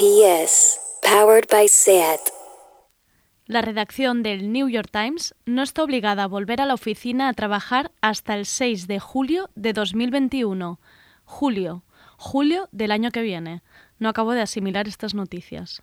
RPS, powered by SAT. La redacción del New York Times no está obligada a volver a la oficina a trabajar hasta el 6 de julio de 2021. Julio, julio del año que viene. No acabo de asimilar estas noticias.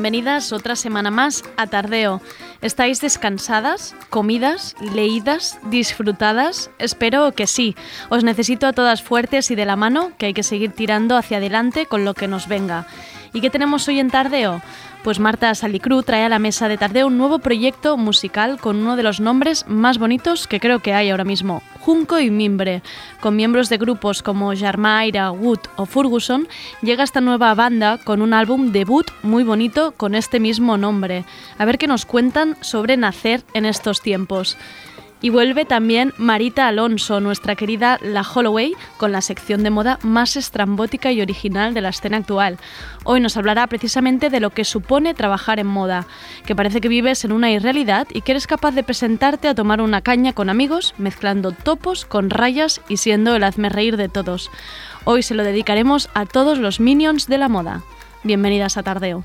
Bienvenidas otra semana más a Tardeo. ¿Estáis descansadas, comidas, leídas, disfrutadas? Espero que sí. Os necesito a todas fuertes y de la mano, que hay que seguir tirando hacia adelante con lo que nos venga. ¿Y qué tenemos hoy en Tardeo? Pues Marta Salicru trae a la mesa de Tardeo un nuevo proyecto musical con uno de los nombres más bonitos que creo que hay ahora mismo, Junco y Mimbre. Con miembros de grupos como Jarmaira, Wood o Ferguson, llega esta nueva banda con un álbum debut muy bonito con este mismo nombre. A ver qué nos cuentan sobre nacer en estos tiempos. Y vuelve también Marita Alonso, nuestra querida La Holloway, con la sección de moda más estrambótica y original de la escena actual. Hoy nos hablará precisamente de lo que supone trabajar en moda, que parece que vives en una irrealidad y que eres capaz de presentarte a tomar una caña con amigos, mezclando topos con rayas y siendo el hazme reír de todos. Hoy se lo dedicaremos a todos los minions de la moda. Bienvenidas a Tardeo.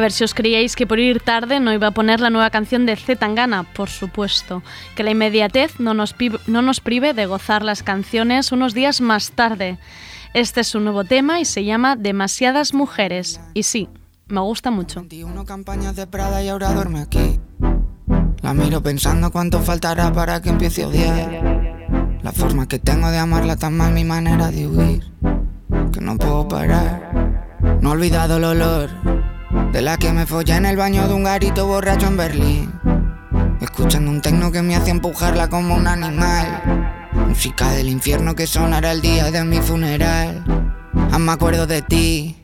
A ver si os creíais que por ir tarde no iba a poner la nueva canción de Z Tangana, por supuesto. Que la inmediatez no nos, no nos prive de gozar las canciones unos días más tarde. Este es su nuevo tema y se llama Demasiadas Mujeres. Y sí, me gusta mucho. 21 campañas de Prada y ahora duerme aquí. La miro pensando cuánto faltará para que empiece a odiar. La forma que tengo de amarla tan mal mi manera de huir. Que no puedo parar. No he olvidado el olor de la que me follé en el baño de un garito borracho en Berlín. Escuchando un tecno que me hacía empujarla como un animal. Música del infierno que sonará el día de mi funeral. Aún me acuerdo de ti.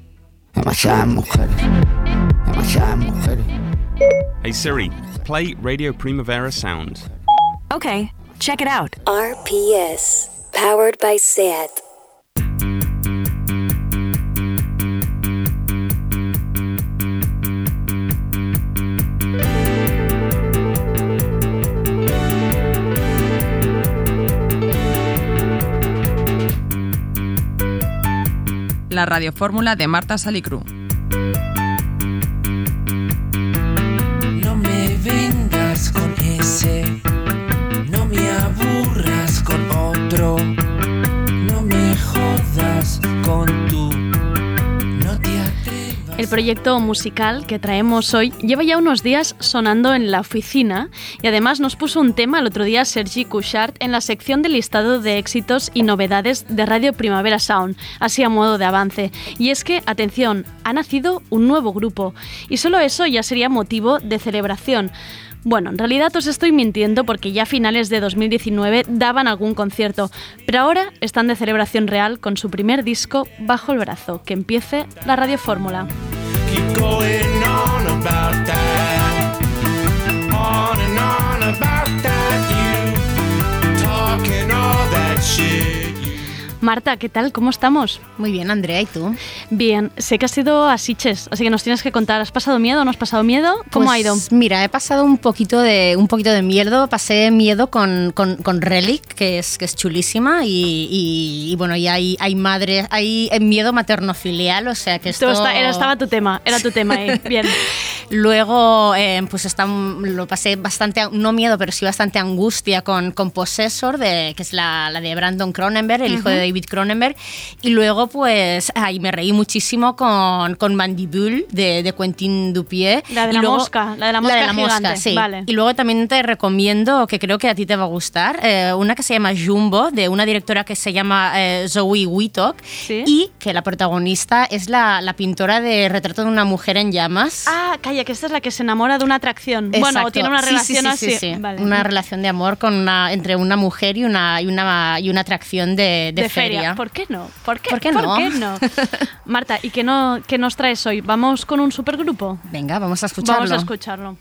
Demasiadas mujeres. Demasiadas mujeres. Hey Siri, play Radio Primavera Sound. Okay, check it out. RPS, powered by SAT. La radiofórmula de Marta Salicru. No me vengas con ese, no me aburras con otro, no me jodas con El proyecto musical que traemos hoy lleva ya unos días sonando en la oficina y además nos puso un tema el otro día Sergi Couchard en la sección del listado de éxitos y novedades de Radio Primavera Sound, así a modo de avance. Y es que, atención, ha nacido un nuevo grupo y solo eso ya sería motivo de celebración. Bueno, en realidad os estoy mintiendo porque ya a finales de 2019 daban algún concierto, pero ahora están de celebración real con su primer disco bajo el brazo. Que empiece la radiofórmula. Keep going on about that, on and on about that. You talking all that shit. Marta, ¿qué tal? ¿Cómo estamos? Muy bien, Andrea, ¿y tú? Bien, sé que has ido a Siches, así que nos tienes que contar. ¿Has pasado miedo o no has pasado miedo? ¿Cómo Pues, ha ido? Mira, he pasado un poquito de, un poquito de miedo. Pasé miedo con, con, con Relic, que es, que es chulísima, y, y- y bueno, y hay, hay madre, hay miedo materno-filial, o sea que Esto está- era, estaba tu tema, era tu tema ahí. Bien. Luego, eh, pues está, lo pasé bastante, no miedo, pero sí bastante angustia con, con Possessor, de, que es la, la de Brandon Cronenberg, el hijo de David Cronenberg. Y luego, pues, ay, me reí muchísimo con, con Mandibule, de, de Quentin Dupieux. La de la luego- mosca, la de la mosca gigante, sí. vale. Y luego también te recomiendo, que creo que a ti te va a gustar, eh, una que se llama Jumbo, de una directora que se llama eh, Zoe Wittok, Sí. y que la protagonista es la, la pintora de Retrato de una mujer en llamas. Ah, calla, que esta es la que se enamora de una atracción. Bueno, Exacto. tiene una Sí, relación sí, sí, así. sí, sí. Vale. Una relación de amor con una, entre una mujer y una, y una, y una atracción de, de de feria. feria. ¿Por qué no? ¿Por qué, ¿Por qué no? no? Marta, ¿y qué, no, qué nos traes hoy? ¿Vamos con un supergrupo? Venga, vamos a escucharlo. Vamos a escucharlo.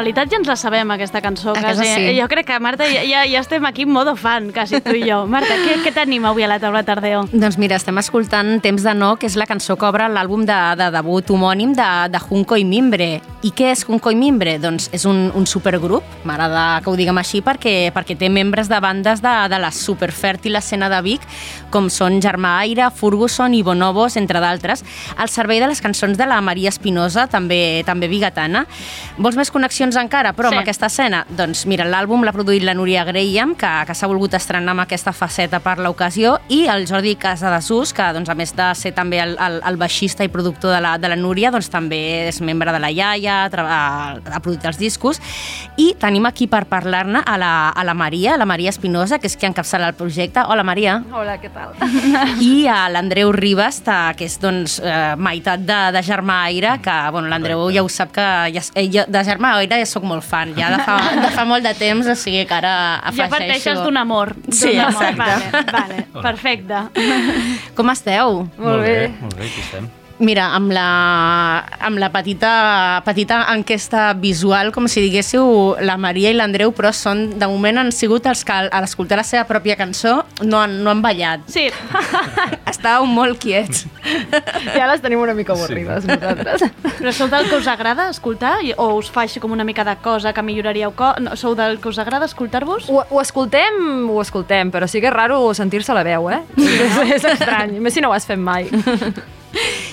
Realitat ja ens la sabem, aquesta cançó. A casa quasi. sí. Jo crec que, Marta, ja, ja, estem aquí en modo fan, quasi tu i jo. Marta, què, què tenim avui a la taula tardeo? Doncs mira, estem escoltant Temps de no, que és la cançó que obre l'àlbum de, de debut homònim de, de Junco i Mimbre. I què és Junco i Mimbre? Doncs és un, un supergrup, m'agrada que ho diguem així, perquè, perquè té membres de bandes de, de la superfèrtil escena de Vic, com són Germà Aire, Ferguson i Bonobos, entre d'altres, al servei de les cançons de la Maria Espinosa, també, també bigatana. Vols més connexions encara, però, Sí. amb aquesta escena? Doncs mira, l'àlbum l'ha produït la Núria Graham, que, que s'ha volgut estrenar amb aquesta faceta per l'ocasió, i el Jordi Casadesús, que doncs, a més de ser també el, el, el baixista i productor de la, de la Núria, doncs, també és membre de la Iaia, ha, ha produït els discos, i tenim aquí per parlar-ne a, la, a la Maria, la Maria Espinosa, que és qui encapçala el projecte. Hola, Maria. Hola, què tal? I a l'Andreu Ribas, ta- que és doncs, eh, meitat de, de Germà Aire, que bueno, l'Andreu ja ho sap que ja, eh, jo, de Germà Aire ja sóc molt fan, ja de fa, de fa molt de temps, o sigui que ara Ja afegeixo... parteixes d'un amor. d'un Sí, amor. exacte. Vale, vale, perfecte. Com esteu? Molt bé. Molt bé, aquí estem. Mira, amb la, amb la petita, petita enquesta visual, com si diguéssiu, la Maria i l'Andreu, però són, de moment han sigut els que, a l'escoltar la seva pròpia cançó, no han, no han ballat. Sí, Estàveu molt quiets. Ja les tenim una mica avorrides, sí. nosaltres. però sou del que us agrada escoltar? O us fa així com una mica de cosa que milloraríeu? Co no, sou del que us agrada escoltar-vos? Ho, ho escoltem, ho escoltem, però sí que és raro sentir-se la veu, eh? és, és estrany, més si no ho has fet mai.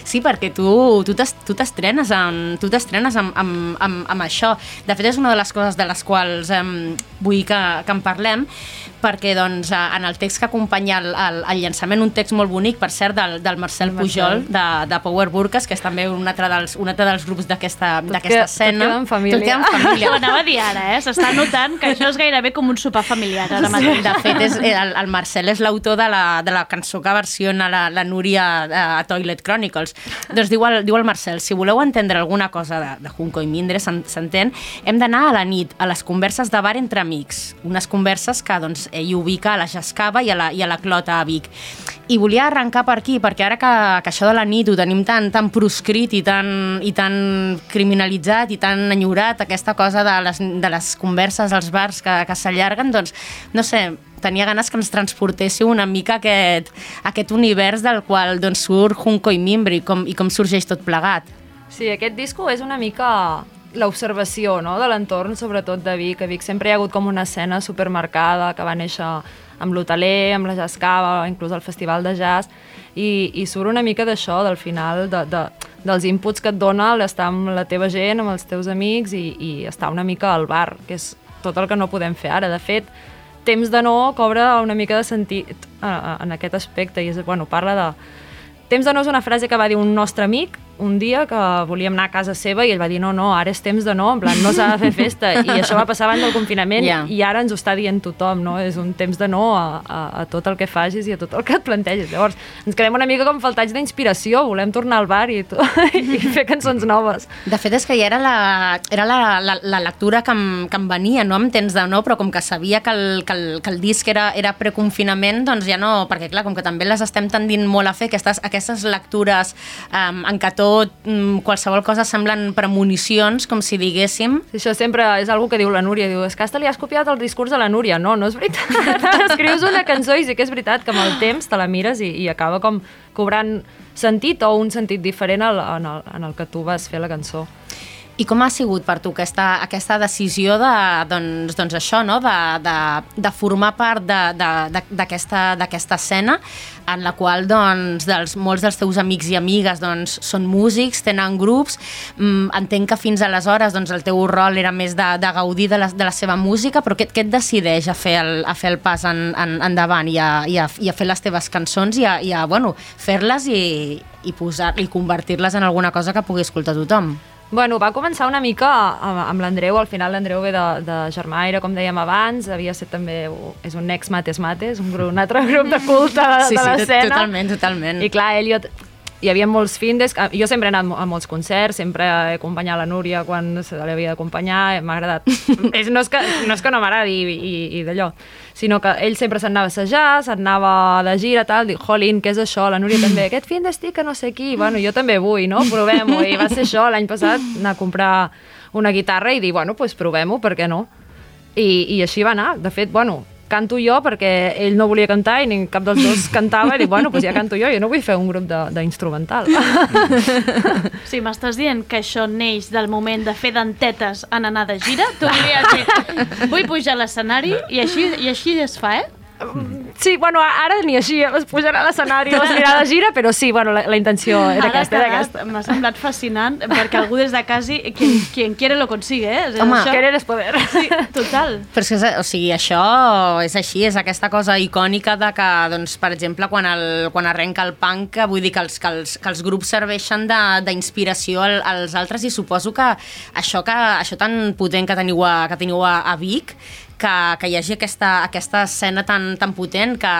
Sí, perquè tu tu t'es- tu t'estrenes amb, tu t'estrenes amb, amb, amb, amb això. De fet, és una de les coses de les quals um, vull que, que en parlem, perquè doncs, eh, en el text que acompanya el, el, el llançament, un text molt bonic, per cert, del, del Marcel Pujol, de, de Power Burkes, que és també un altre dels, un altre dels grups d'aquesta d'aquesta tot escena. queda en família. Tot queda en Ho família. anava a dir ara, eh? S'està notant que això és gairebé com un sopar familiar ara mateix. De fet, és, el, el Marcel és l'autor de, la, de la cançó que versiona la, la Núria a, a Toilet Chronicles. Doncs diu el, diu el Marcel, si voleu entendre alguna cosa de, de Junco i Mindre, s'en- s'entén, hem d'anar a la nit, a les converses de bar entre amics. Unes converses que doncs, ell ubica a la Jascava i a la, i a la Clota a Vic. I volia arrencar per aquí, perquè ara que, que això de la nit ho tenim tan, tan proscrit i tan, i tan criminalitzat i tan enyorat, aquesta cosa de les, de les converses als bars que, que s'allarguen, doncs, no sé, tenia ganes que ens transportéssiu una mica aquest, aquest univers del qual doncs, surt Junco i Mimbri i com, i com sorgeix tot plegat. Sí, aquest disco és una mica l'observació no? de l'entorn, sobretot de Vic. A Vic sempre hi ha hagut com una escena supermarcada que va néixer amb l'hoteler, amb la Jascava, inclús el Festival de Jazz, i, i surt una mica d'això, del final, de, de, dels inputs que et dona l'estar amb la teva gent, amb els teus amics i, i estar una mica al bar, que és tot el que no podem fer ara. De fet, Temps de no cobra una mica de sentit eh, en aquest aspecte i és, bueno, parla de... Temps de no és una frase que va dir un nostre amic un dia que volíem anar a casa seva i ell va dir no, no, ara és temps de no, en plan, no s'ha de fer festa. I això va passar abans del confinament Ja. i ara ens ho està dient tothom, no? És un temps de no a, a, a tot el que facis i a tot el que et plantegis. Llavors, ens quedem una mica com faltats d'inspiració, volem tornar al bar i, to- i fer cançons noves. De fet, és que ja era la, era la, la, la lectura que em, que em venia, no amb temps de no, però com que sabia que el, que el, que el disc era, era preconfinament, doncs ja no, perquè clar, com que també les estem tendint molt a fer, aquestes, aquestes lectures um, en què tot, um, qualsevol cosa semblen premonicions, com si diguéssim. Sí, això sempre és algo que diu la Núria, diu, és que hasta li has copiat el discurs de la Núria. No, no és veritat. Escrius una cançó i sí que és veritat que amb el temps te la mires i, i acaba com cobrant sentit o un sentit diferent al, en, el, en el que tu vas fer la cançó. I com ha sigut per tu aquesta, aquesta decisió de, doncs, doncs això, no? de, de, de formar part d'aquesta escena en la qual doncs, dels, molts dels teus amics i amigues doncs, són músics, tenen grups, mm, entenc que fins aleshores doncs, el teu rol era més de, de gaudir de la, de la seva música, però què, què et decideix a fer el, a fer el pas en, en, endavant i a, i, a, i a fer les teves cançons i a, i a bueno, fer-les i, i, posar, i convertir-les en alguna cosa que pugui escoltar tothom? Bueno, va començar una mica amb, l'Andreu, al final l'Andreu ve de, de Germaire, com dèiem abans, havia set també, és un ex Mates Mates, un, grup, un altre grup de culte de, Sí, de sí, l'escena. totalment, totalment. I clar, ell jo, hi havia molts findes, que- jo sempre he anat a molts concerts, sempre he acompanyat la Núria quan se l'havia d'acompanyar, m'ha agradat. és, no, és que, no és que no m'agradi i, i, i d'allò, sinó que ell sempre se'n anava a assajar, se'n anava de gira, tal, dic, jolín, què és això? La Núria també, aquest fin d'estic que no sé qui, bueno, jo també vull, no? Provem-ho, i va ser això l'any passat, anar a comprar una guitarra i dir, bueno, doncs pues provem-ho, per què no? I, I així va anar. De fet, bueno, canto jo perquè ell no volia cantar i ni cap dels dos cantava i dic, bueno, doncs ja canto jo, jo no vull fer un grup de- d'instrumental. Sí, m'estàs dient que això neix del moment de fer dentetes en anar de gira? Tu volies dir, vull pujar a l'escenari i així, i així es fa, eh? Sí, bueno, ara ni així es pujarà a l'escenari o es anirà de gira, però sí, bueno, la, la intenció era Ara aquesta, quedat- aquesta. M'ha semblat fascinant perquè algú des de casa, quien, quien quiere lo consigue, eh? És Home, això- Querer és poder. Sí, total. Però és que, o sigui, això és així, és aquesta cosa icònica de que, doncs, per exemple, quan, el, quan arrenca el punk, vull dir que els, que els, que els grups serveixen de- d'inspiració al, als altres i suposo que això, que, això tan potent que teniu a, que teniu a, a Vic, que, que hi hagi aquesta, aquesta escena tan, tan potent que,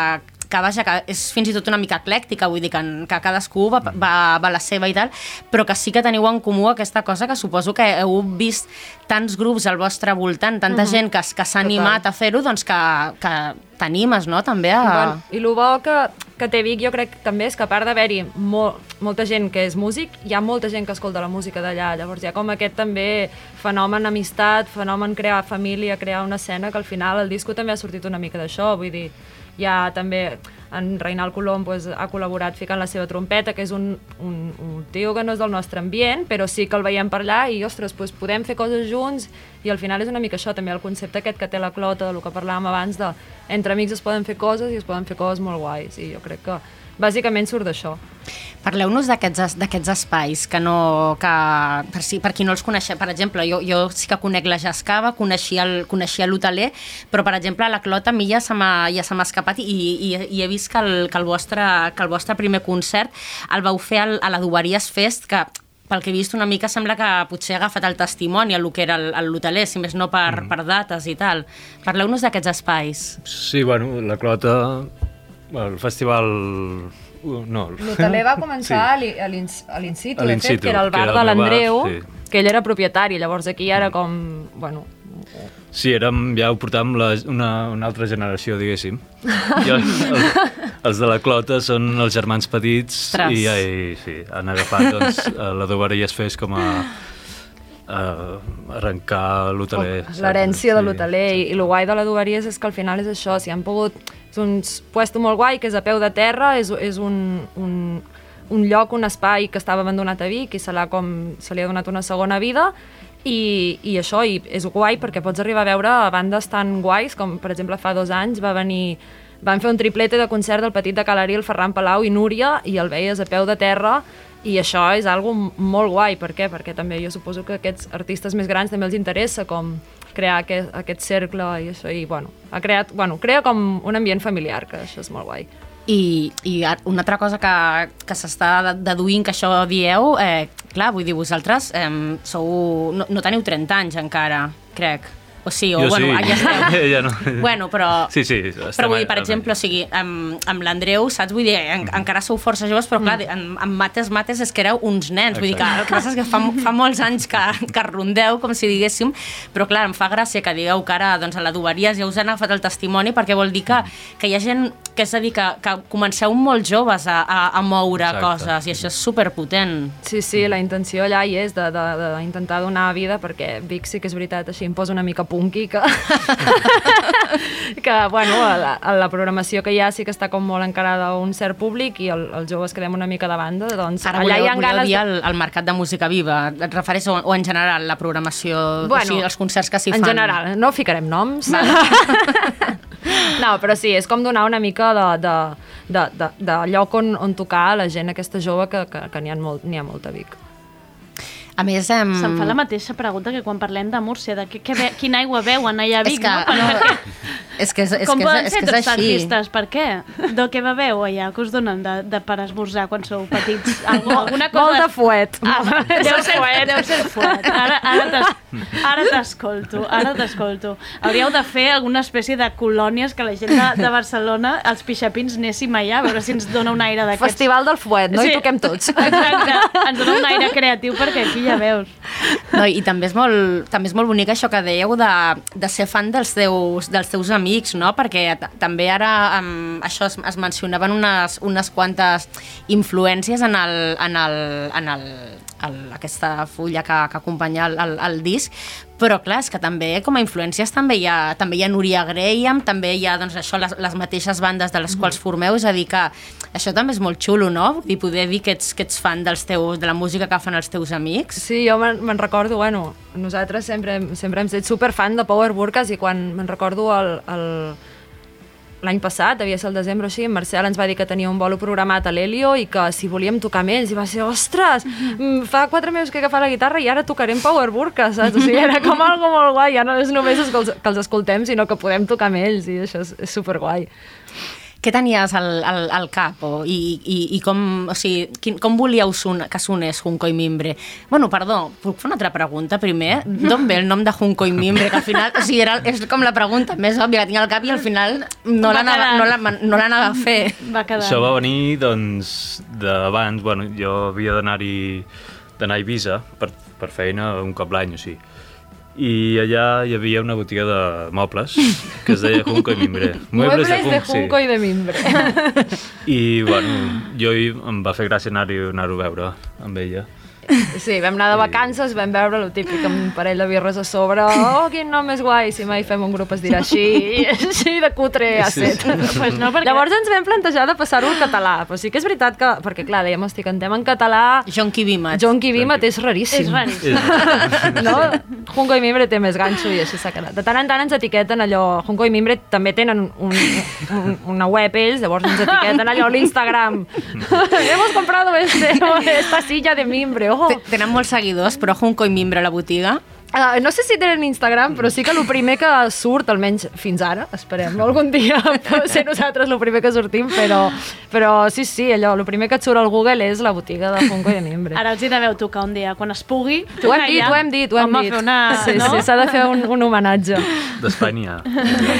que vaja, que és fins i tot una mica eclèctica, vull dir que, que cadascú va, va, va a la seva i tal, però que sí que teniu en comú aquesta cosa que suposo que heu vist tants grups al vostre voltant, tanta Mhm. gent que, que s'ha animat a fer-ho, doncs que, que t'animes, no?, també a... Bueno, I el bo que, que té Vic jo crec també és que a part d'haver-hi mol, molta gent que és músic, hi ha molta gent que escolta la música d'allà, llavors hi ha com aquest també fenomen amistat, fenomen crear família, crear una escena, que al final el disco també ha sortit una mica d'això, vull dir, hi ha també en Reinald Colom pues, ha col·laborat ficant la seva trompeta, que és un, un, un tio que no és del nostre ambient, però sí que el veiem per allà i, ostres, pues, podem fer coses junts i al final és una mica això, també el concepte aquest que té la clota, del que parlàvem abans, de entre amics es poden fer coses i es poden fer coses molt guais i jo crec que bàsicament surt d'això. Parleu-nos d'aquests es- d'aquests espais que no... Que, per, si, per qui no els coneix, per exemple, jo, jo sí que conec la Jascava, coneixia el- coneixia l'hoteler, però per exemple a la Clota a mi ja se m'ha ja escapat i, i, i he vist que el, que, el vostre, que el vostre primer concert el vau fer al, a la Duberies Fest, que pel que he vist una mica sembla que potser ha agafat el testimoni a lo que era el- el- l'hoteler, si més no per, mm. per dates i tal. Parleu-nos d'aquests espais. Sí, bueno, la Clota, el festival... uh, No, L'hoteler va començar Sí. a l'in a l'in situ, A de fet, que era el bar era de el bar, l'Andreu, sí. que ell era propietari, llavors aquí era com, bueno, Sí, érem, ja ho portàvem la, una, una altra generació, diguéssim. I el, el, els de la Clota són els germans petits Ostres. i, i sí, han agafat doncs, a la Doveries Fest com a, a arrencar l'hoteler. saps? l'herència de Sí. l'hoteler i, i el guai de la Duberies és que al final és això, si han pogut és un puesto molt guai que és a peu de terra és, és un, un, un lloc, un espai que estava abandonat a Vic i se, com, se li ha donat una segona vida i, i això, i és guai perquè pots arribar a veure bandes tan guais com per exemple fa dos anys va venir van fer un triplete de concert del Petit de Calarí, el Ferran Palau i Núria i el veies a peu de terra i això és algo molt guai, per què? Perquè també jo suposo que aquests artistes més grans també els interessa com crear aquest, aquest cercle i això, i bueno, ha creat, bueno, crea com un ambient familiar, que això és molt guai. I, i una altra cosa que, que s'està de- deduint que això dieu, eh, clar, vull dir, vosaltres eh, sou, no, no teniu 30 anys encara, crec. O sí, o Jo bueno, sí. ja esteu. ja no. Bueno, però... Sí, sí. Però vull dir, per exemple, o sigui, amb, amb l'Andreu, saps? Vull dir, en, encara sou força joves, però clar, en, amb mates, mates és que éreu uns nens. Vull dir que el que passa és que fa, fa molts anys que, que rondeu, com si diguéssim, però clar, em fa gràcia que digueu que ara doncs, a l'adoberia ja us han agafat el testimoni perquè vol dir que, que hi ha gent, que és a dir, que, que comenceu molt joves a, a, a moure Exacte. coses i això és superpotent. Sí, sí, la intenció allà hi és d'intentar donar vida perquè Vic sí que és veritat, així em posa una mica punky que, que bueno, la, la programació que hi ha sí que està com molt encarada a un cert públic i el, els joves quedem una mica de banda, doncs Ara allà voleu, hi ha voleu ganes... dir el, el mercat de música viva, et refereixes o, o en general la programació, Bueno, o sigui, els concerts que s'hi en fan? general, no ficarem noms. no, però sí, és com donar una mica de, de, de, de, de lloc on, on tocar a la gent aquesta jove que, que, que n'hi ha, molt, ha molta Vic. A més, em... Se'm fa la mateixa pregunta que quan parlem de Múrcia, de que, que be, quina aigua veuen allà a És Vic, que- no? No, per? És que és, és, Com que és, és, ser que és tots així. artistes? Per què? De què beveu allà? Que us donen de, de per esmorzar quan sou petits? Algú, alguna cosa... Molt de fuet. Ah, deu, de ser, fuet. deu ser fuet. Ara, ara t'es- ara t'escolto, ara t'escolto. Hauríeu de fer alguna espècie de colònies que la gent de, de Barcelona, els pixapins, anéssim allà, a veure si ens dona un aire d'aquests. Festival del fuet, no? Hi toquem tots. Exacte, ens dona un aire creatiu perquè aquí ja veus. No, I també és, molt, també és molt bonic això que dèieu de, de ser fan dels teus, dels teus amics, no? Perquè també ara um, això es, es mencionaven unes, unes quantes influències en, el, en, el, en el, el, aquesta fulla que, que acompanya el, el, el disc, però clar, és que també com a influències també hi ha, també hi ha Núria Graham, també hi ha doncs, això, les, les mateixes bandes de les quals formeu, és a dir que això també és molt xulo, no? I poder dir que ets, que ets fan dels teus, de la música que fan els teus amics. Sí, jo me'n recordo, bueno, nosaltres sempre, sempre hem estat superfan de Power Burkas i quan me'n recordo el, el, l'any passat, devia ser el desembre o així, en Marcel ens va dir que tenia un bolo programat a l'Helio i que si volíem tocar amb ells, i va ser, ostres, mm, fa quatre mesos que he agafat la guitarra i ara tocarem Power Burkas, saps? O sigui, era com algo molt guai, ja no és només que els, que els escoltem, sinó que podem tocar amb ells i això és, és superguai. Què tenies al, al, al cap? O, i, i, I com, o sigui, quin, com volíeu son, que sonés Junco i Mimbre? Bueno, perdó, puc fer una altra pregunta primer? D'on ve el nom de Junco i Mimbre? Que al final, o sigui, era, és com la pregunta més òbvia que tinc al cap i al final no Va l'anava no la, no a fer. Va quedar. Això va venir, doncs, d'abans, bueno, jo havia d'anar-hi d'anar a Eivissa per, per feina un cop l'any o sigui. I allà hi havia una botiga de mobles que es deia Junco i Mimbre. Muebles de Junc, sí. Junco i de Mimbre. I, bueno, jo em va fer gràcia anar-hi anar a veure amb ella. Sí, vam anar de vacances, vam veure el típic amb un parell de birres a sobre. Oh, quin nom més guai, si mai fem un grup es dirà així, així de cutre a Sí, set. sí. Pues no, perquè- Llavors ens vam plantejar de passar-ho al català, però sí que és veritat que, perquè clar, dèiem, hosti, cantem en català... Jonqui Bimat. Jonqui Bimat és raríssim. És raríssim. no? Junco i Mimbre té més ganxo i així s'ha quedat. De tant en tant ens etiqueten allò... Junco i Mimbre també tenen un, un, una web ells, llavors ens etiqueten allò a l'Instagram. Hemos comprado este, esta silla de mimbre, ojo. Te- Tenen molts seguidors, però Junco i Mimbre a la botiga. Uh, no sé si tenen Instagram, però sí que el primer que surt, almenys fins ara, esperem, no? algun dia pot ser nosaltres el primer que sortim, però, però sí, sí, allò, el primer que et surt al Google és la botiga de Funko i de Mimbre. Ara els hi deveu tocar un dia, quan es pugui. Ho hem dit, ho hem dit, ho hem dit. Una, sí, no? sí, s'ha de fer un, un homenatge. D'Espanya.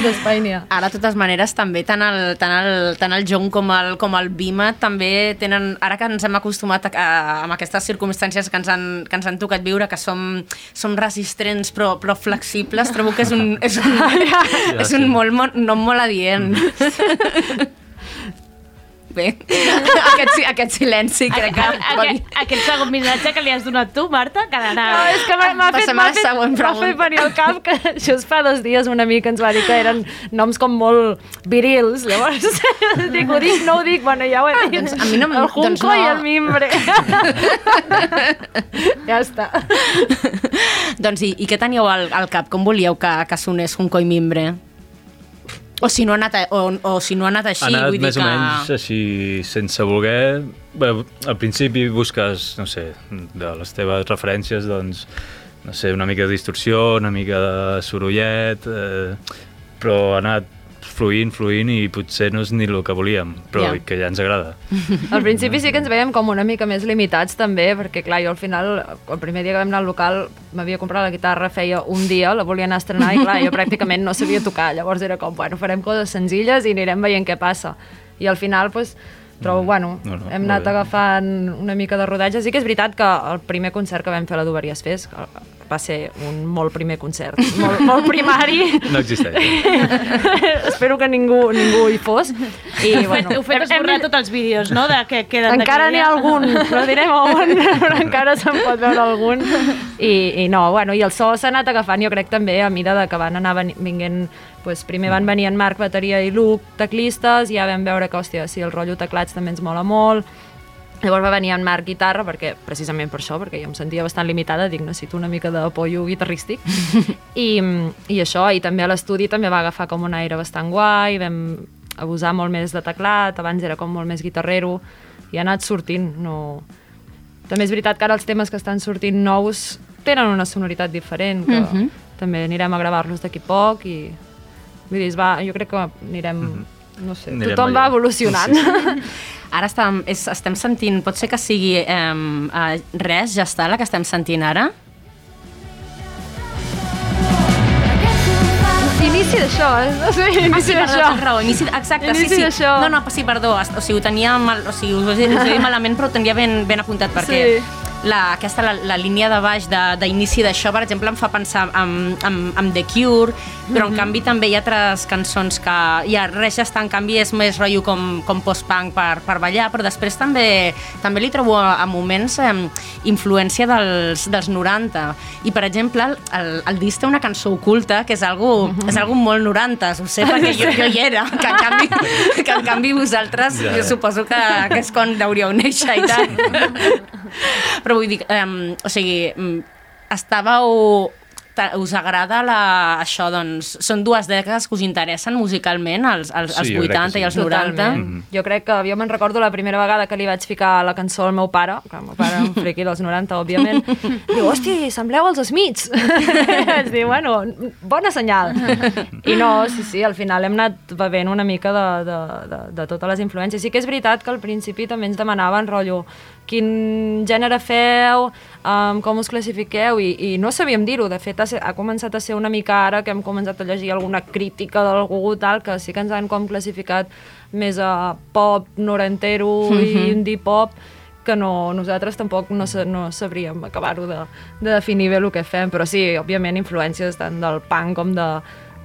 D'Espanya. Ara, de totes maneres, també tant el, tant el, tant el Jong com el, com el Bima també tenen, ara que ens hem acostumat a, a, amb aquestes circumstàncies que ens han, que ens han tocat viure, que som, som resistents però, però flexibles, trobo que és un, és un, és un molt, molt, nom molt adient. Bé, aquest, aquest silenci crec que... Aquest, aquest segon missatge que li has donat tu, Marta, quedarà. No, és que m'ha fet, fet, fet pregunta. venir al cap que just fa dos dies un amic ens va dir que eren noms com molt virils, llavors dic, ho dic, no ho dic, bueno, ja ho he dit. Doncs a mi no el Junco doncs no. i el Mimbre. ja està. doncs i, i què teníeu al, al cap? Com volíeu que, que sonés Junco i Mimbre? O si no ha anat, a, o, o si no ha anat així, ha anat vull dir més que... o menys així, sense voler. Bé, al principi busques, no sé, de les teves referències, doncs, no sé, una mica de distorsió, una mica de sorollet, eh, però ha anat fluint, fluint i potser no és ni el que volíem, però Ja. que ja ens agrada. Al principi sí que ens veiem com una mica més limitats també, perquè clar, jo al final, el primer dia que vam anar al local, m'havia comprat la guitarra, feia un dia, la volia anar a estrenar i clar, jo pràcticament no sabia tocar, llavors era com, bueno, farem coses senzilles i anirem veient què passa. I al final, doncs, trobo, bueno, No, no, hem anat agafant una mica de rodatge. Sí que és veritat que el primer concert que vam fer a la Duberies Fest va ser un molt primer concert, molt, molt primari. No existeix. Espero que ningú, ningú hi fos. I, bueno, heu fet esborrar tots els vídeos, no?, de que queden encara n'hi ha algun, no direm on, però encara se'n pot veure algun. I, I no, bueno, i el so s'ha anat agafant, jo crec també, a mida de que van anar vinguent pues, primer van venir en Marc, bateria i Luc, teclistes, ja vam veure que, hòstia, sí, el rotllo teclats també ens mola molt, Llavors va venir en Marc guitarra, perquè, precisament per això, perquè jo em sentia bastant limitada, dic, necessito una mica d'apoyo guitarrístic. I, I això, i també a l'estudi també va agafar com un aire bastant guai, vam abusar molt més de teclat, abans era com molt més guitarrero, i ha anat sortint, no... També és veritat que ara els temes que estan sortint nous tenen una sonoritat diferent, que Mhm. també anirem a gravar-los d'aquí poc, i vull dir, va, jo crec que anirem... No sé, Anirem tothom va evolucionant. Sí, Ara estem, és, estem sentint, pot ser que sigui eh, eh, res, ja està, la que estem sentint ara? Inici d'això, eh? No sé, inici ah, sí, d'això. raó, inici, exacte, Inici sí, sí. No, no, sí, perdó, o sigui, ho tenia mal, o sigui, us ho he, us ho he dit malament, però ho tenia ben, ben apuntat, perquè Sí. La, aquesta, la, la línia de baix de- d'inici d'això, per exemple, em fa pensar en, en, en The Cure, però en Mhm. canvi també hi ha altres cançons que ja res ja està, en canvi és més rotllo com, com post-punk per, per ballar, però després també també li trobo a, a moments eh, influència dels, dels 90. I, per exemple, el, el, el disc té una cançó oculta, que és algo, és algo molt 90, ho sé, perquè jo, jo hi era, que en canvi, que en canvi vosaltres, Ja. jo suposo que, que és quan hauríeu néixer i tal. Però vull dir, um, o sigui, estàveu us agrada la, això, doncs, són dues dècades que us interessen musicalment, els, els, els Sí, jo crec que 80 sí. i els 90? Totalment. Jo crec que jo me'n recordo la primera vegada que li vaig ficar la cançó al meu pare, que el meu pare un friqui dels 90, òbviament, diu, hosti, sembleu els Smiths. vaig dir, bueno, bona senyal. I no, sí, sí, al final hem anat bevent una mica de, de, de, de totes les influències. Sí que és veritat que al principi també ens demanaven rotllo quin gènere feu, um, com us classifiqueu, i, i no sabíem dir-ho. De fet, ha, ha començat a ser una mica ara que hem començat a llegir alguna crítica d'algú tal, que sí que ens han com classificat més a pop norantero i Mhm. indie pop, que no, nosaltres tampoc no, no sabríem acabar-ho de, de definir bé el que fem, però sí, òbviament, influències tant del punk com de,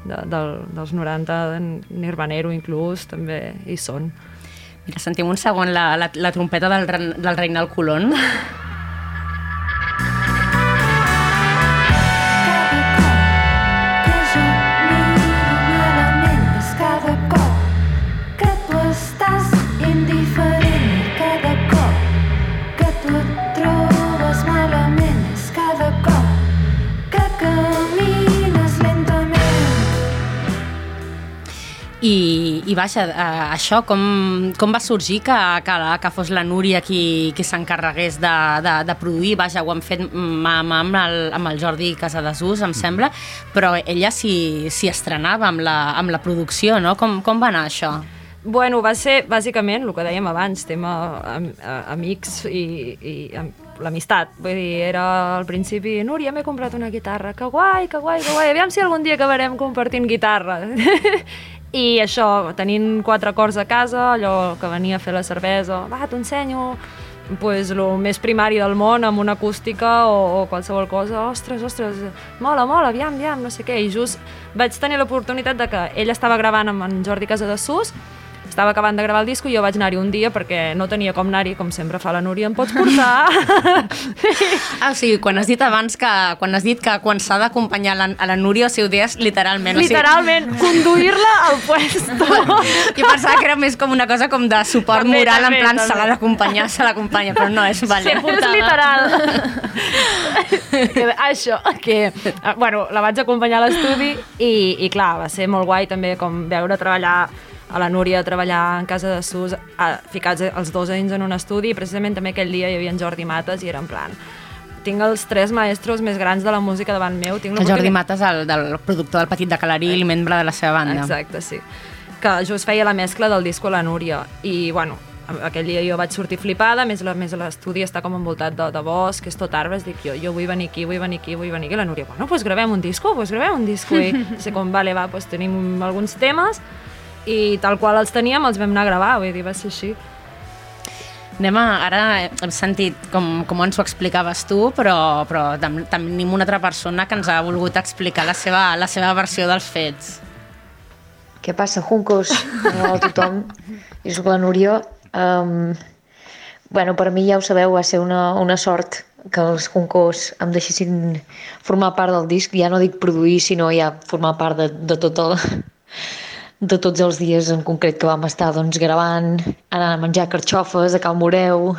de, del, dels 90, de Nirvanero inclús, també hi són. Mira, sentim un segon la, la, la trompeta del, del Reinald Colón. I, i vaja, eh, això com, com va sorgir que, que, la, que fos la Núria qui, qui s'encarregués de, de, de produir? Vaja, ho han fet mà a mà amb el, amb el Jordi Casadesús, em sembla, però ella s'hi estrenava amb la, amb la producció, no? Com, com va anar això? Bueno, va ser bàsicament el que dèiem abans, tema amics i, i am- l'amistat. Vull dir, era al principi, Núria, m'he comprat una guitarra, que guai, que guai, que guai, aviam si algun dia acabarem compartint guitarra. I això, tenint quatre acords a casa, allò que venia a fer la cervesa, va, t'ho ensenyo, pues, el més primari del món, amb una acústica o, o qualsevol cosa, ostres, ostres, mola, mola, aviam, aviam, no sé què, i just vaig tenir l'oportunitat de que ell estava gravant amb en Jordi Casadesús, estava acabant de gravar el disco i jo vaig anar-hi un dia perquè no tenia com anar-hi, com sempre fa la Núria, em pots portar? Ah, o sigui, quan has dit abans que, quan has dit que quan s'ha d'acompanyar la, a la Núria, o sigui, ho deies literalment. Literalment, conduir-la al puesto. Jo pensava que era més com una cosa com de suport També, moral, també, en plan, també. se l'ha d'acompanyar, se l'acompanya, però no és, vale. és literal. que, això, que... eh, Bueno, la vaig acompanyar a l'estudi i, i clar, va ser molt guai també com veure treballar a la Núria treballar en casa de Sus, a, ficats els dos anys en un estudi, i precisament també aquell dia hi havia en Jordi Mates i era en plan tinc els tres maestros més grans de la música davant meu. Tinc El Jordi Mates, el, del productor del Petit de Calarí i membre de la seva banda. Exacte, sí. Que just feia la mescla del disco a la Núria. I, bueno, aquell dia jo vaig sortir flipada, a més, la, a més l'estudi està com envoltat de, de bosc, és tot arbres, dic jo, jo vull venir aquí, vull venir aquí, vull venir aquí, I la Núria, bueno, pues gravem un disco, pues gravem un disco, i sé com, vale, va, pues tenim alguns temes, i tal qual els teníem, els vam anar a gravar, vull dir, va ser així. Anem a, ara hem sentit com, com ens ho explicaves tu, però, però tenim una altra persona que ens ha volgut explicar la seva, la seva versió dels fets. Què passa, Juncos? Hola a tothom. Jo soc la Núria. Um, bueno, per mi ja ho sabeu, va ser una, una sort que els Juncos em deixessin formar part del disc. Ja no dic produir, sinó ja formar part de, de tot el, de tots els dies en concret que vam estar doncs, gravant, anant a menjar carxofes a Cal Moreu,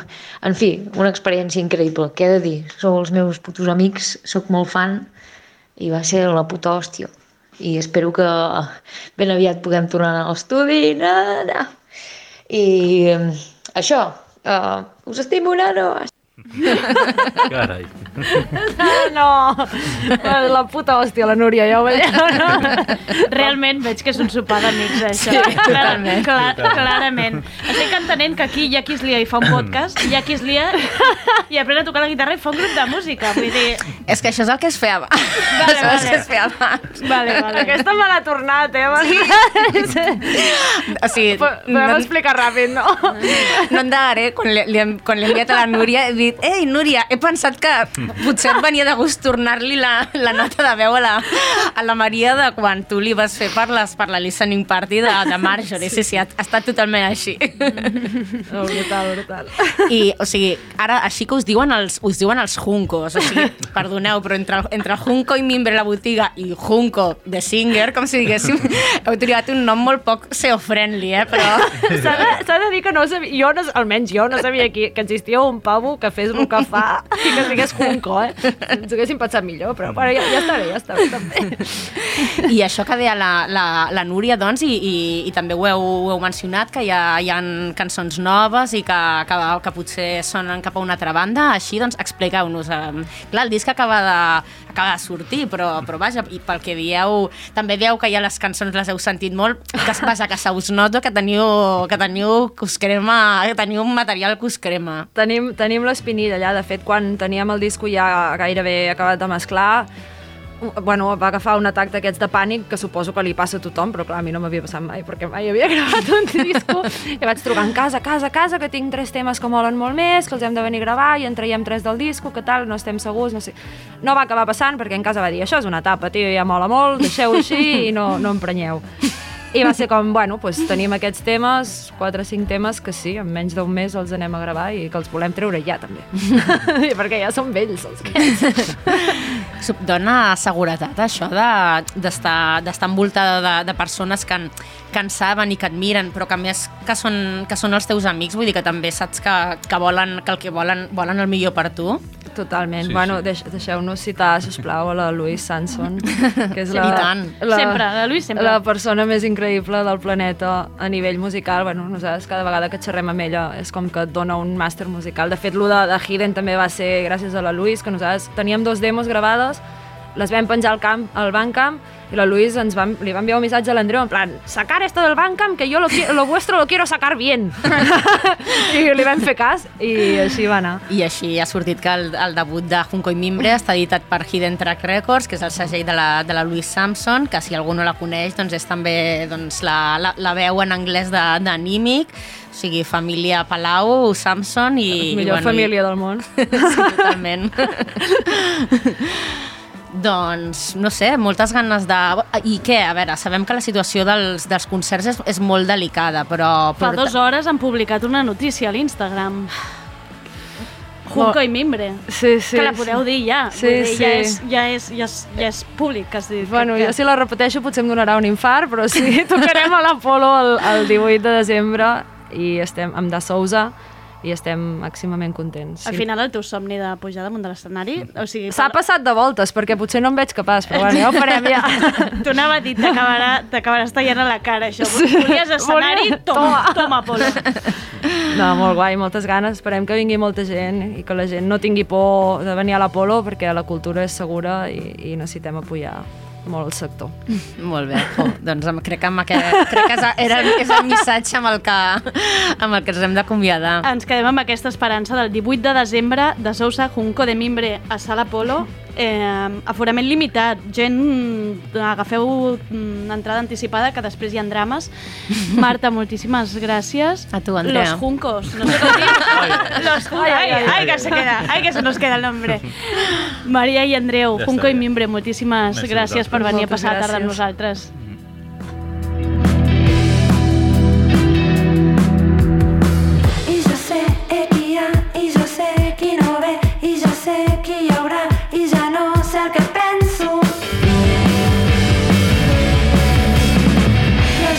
en fi, una experiència increïble, què he de dir? Sou els meus putos amics, sóc molt fan i va ser la puta hòstia. I espero que ben aviat puguem tornar a l'estudi. I eh, això, uh, us estimo, nanos! Carai. No, la puta hòstia, la Núria, ja ho veieu, no? Realment veig que és un sopar d'amics, això. Sí, totalment. Clar, clarament. Estic entenent que aquí hi ha qui es lia i fa un podcast, hi ha qui es lia i aprèn a tocar la guitarra i fa un grup de música. Vull dir... És que això és el que es feia abans. Vale, això és el vale. que es feia abans. Vale, vale. Aquesta me l'ha tornat, eh? O sigui, Podem no, explicar ràpid, no? no em negaré, quan li, li, quan li he enviat a la Núria, he dit, ei, Núria, he pensat que potser et venia de gust tornar-li la, la nota de veu a la, a la Maria de quan tu li vas fer per, les, per la listening party de, de Marjorie. Sí, sí, ha, ha estat totalment així. Oh, brutal, brutal. I, o sigui, ara així que us diuen els, us diuen els Juncos, o sigui, perdoneu, però entre, entre Junco i Mimbre la botiga i Junco de Singer, com si diguéssim, heu triat un nom molt poc SEO-friendly, eh? Però... S'ha de, de dir que no sabia, jo no, almenys jo no sabia que, que existia un pavo que fes el que fa i que es digués Junco, eh? Ens ho haguéssim pensat millor, però bueno, ja, ja està bé, ja està bé, també. I això que deia la, la, la Núria, doncs, i, i, i també ho heu, ho heu mencionat, que hi ha, hi ha cançons noves i que, que, que potser sonen cap a una altra banda, així, doncs, expliqueu-nos. Eh, clar, el disc acaba de, acaba de sortir, però, però vaja, i pel que dieu, també dieu que ja les cançons les heu sentit molt, que es vaja, que se us nota que teniu, que teniu, que us crema, que teniu un material que us crema. Tenim, tenim l'espinilla allà, de fet, quan teníem el disco ja gairebé acabat de mesclar, bueno, va agafar un atac d'aquests de pànic que suposo que li passa a tothom, però clar, a mi no m'havia passat mai perquè mai havia gravat un disco i vaig trucar en casa, casa, casa, que tinc tres temes que molen molt més, que els hem de venir a gravar i en traiem tres del disco, que tal, no estem segurs, no sé. No va acabar passant perquè en casa va dir això és una etapa, tio, ja mola molt, deixeu així i no, no emprenyeu. I va ser com, bueno, doncs tenim aquests temes, quatre o cinc temes que sí, en menys d'un mes els anem a gravar i que els volem treure ja, també. Perquè ja són vells, els aquests. Dona seguretat això de- d'estar d'estar envoltada de, de persones que, que en saben i que et miren, però que més que són, que són els teus amics, vull dir que també saps que, que, volen, que el que volen, volen el millor per tu. Totalment. Sí, bueno, sí. deix, deixeu-nos citar, sisplau, a la Louise Sanson, que és Sí, la, la, Sempre, la Louise sempre. la persona més increïble del planeta a nivell musical. Bueno, nosaltres cada vegada que xerrem amb ella és com que et dona un màster musical. De fet, lo de, de Hidden també va ser gràcies a la Louise, que nosaltres teníem dos demos gravades, les vam penjar al camp, al Bandcamp, i la Louise ens va, li va enviar un missatge a l'Andreu en plan, sacar esto del Bandcamp, que yo lo, lo vuestro lo quiero sacar bien. I li vam fer cas, i així va anar. I així ha sortit que el, el debut de Junco i Mimbre està editat per Hidden Track Records, que és el segell de la, de la Louise Samson, que si algú no la coneix doncs és també doncs, la, la, la veu en anglès de- d'Anímic, o sigui, família Palau, Samson i... La millor i, família del món. Sí, totalment. doncs, no sé, moltes ganes de... I què? A veure, sabem que la situació dels, dels concerts és, és molt delicada, però... Fa dues hores han publicat una notícia a l'Instagram. Junco i Mimbre. Sí, sí. que la podeu dir ja. Sí, dir, sí. Ja és, ja, és, ja, és, ja és públic, que has dit. Bueno, que, jo si la repeteixo potser em donarà un infart, però sí, tocarem a l'Apolo el, el 18 de desembre i estem amb Da Sousa i estem màximament contents. Al final el teu somni de pujar damunt de l'escenari, o sigui... S'ha passat de voltes, perquè potser no em veig capaç, però bueno, ja ho farem ja. T'ho anava a dir, t'acabarà- t'acabaràs tallant a la cara, això. Sí. Volies escenari? Toma. toma, Polo. No, molt guai, moltes ganes. Esperem que vingui molta gent i que la gent no tingui por de venir a l'Apolo perquè la cultura és segura i, i necessitem apoyar molt el sector. Molt bé. Oh, doncs crec que, amb aquest, crec que era, és el missatge amb el, que, amb el que ens hem d'acomiadar. Ens quedem amb aquesta esperança del 18 de desembre de Sousa Junco de Mimbre a Sala Polo. Eh, aforament limitat, gent, mm, agafeu mm, entrada anticipada que després hi ha drames. Marta, moltíssimes gràcies. A tu, Andrea. Los Juncos, no sé com dir. Los Juncos, ay, ay, ay, que se queda, ay, que se nos queda el nombre. Maria i Andreu, Ja Junco i. Mimbre, moltíssimes Merci a gràcies per venir a passar la tarda amb nosaltres. I jo sé i jo sé qui no ve, sé qui hi haurà, i ja no sé el que penso.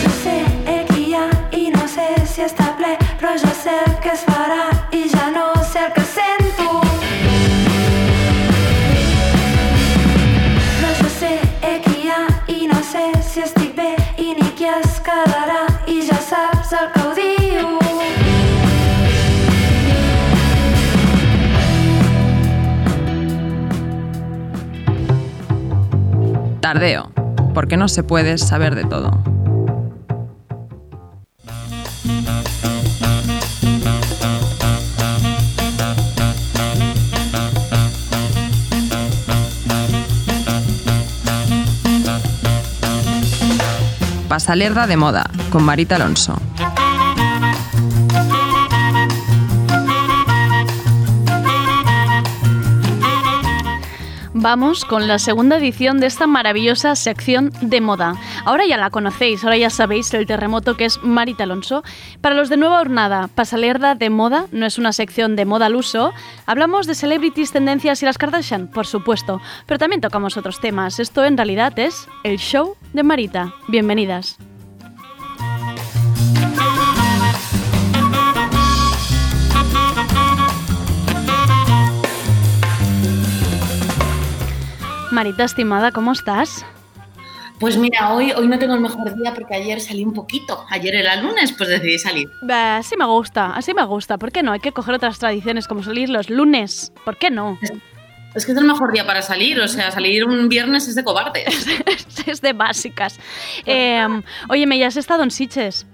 Jo sé qui hi ha, i no sé si està ple, però jo sé el que es farà, i ja no Tardeo, porque no se puede saber de todo. Pasalerda de moda, con Marita Alonso. Vamos con la segunda edición de esta maravillosa sección de moda. Ahora ya la conocéis, ahora ya sabéis el terremoto que es Marita Alonso. Para los de nueva hornada, Pasalerda de moda no es una sección de moda al uso. Hablamos de celebrities, tendencias y las Kardashian, por supuesto, pero también tocamos otros temas. Esto en realidad es el show de Marita. Bienvenidas. Marita, estimada, ¿cómo estás? Pues mira, hoy, hoy no tengo el mejor día porque ayer salí un poquito. Ayer era lunes, pues decidí salir. Bah, así me gusta, así me gusta. ¿Por qué no? Hay que coger otras tradiciones como salir los lunes. ¿Por qué no? Es que es el mejor día para salir, o sea, salir un viernes es de cobardes. es de básicas. Eh, oye, ¿me ya has estado en Siches?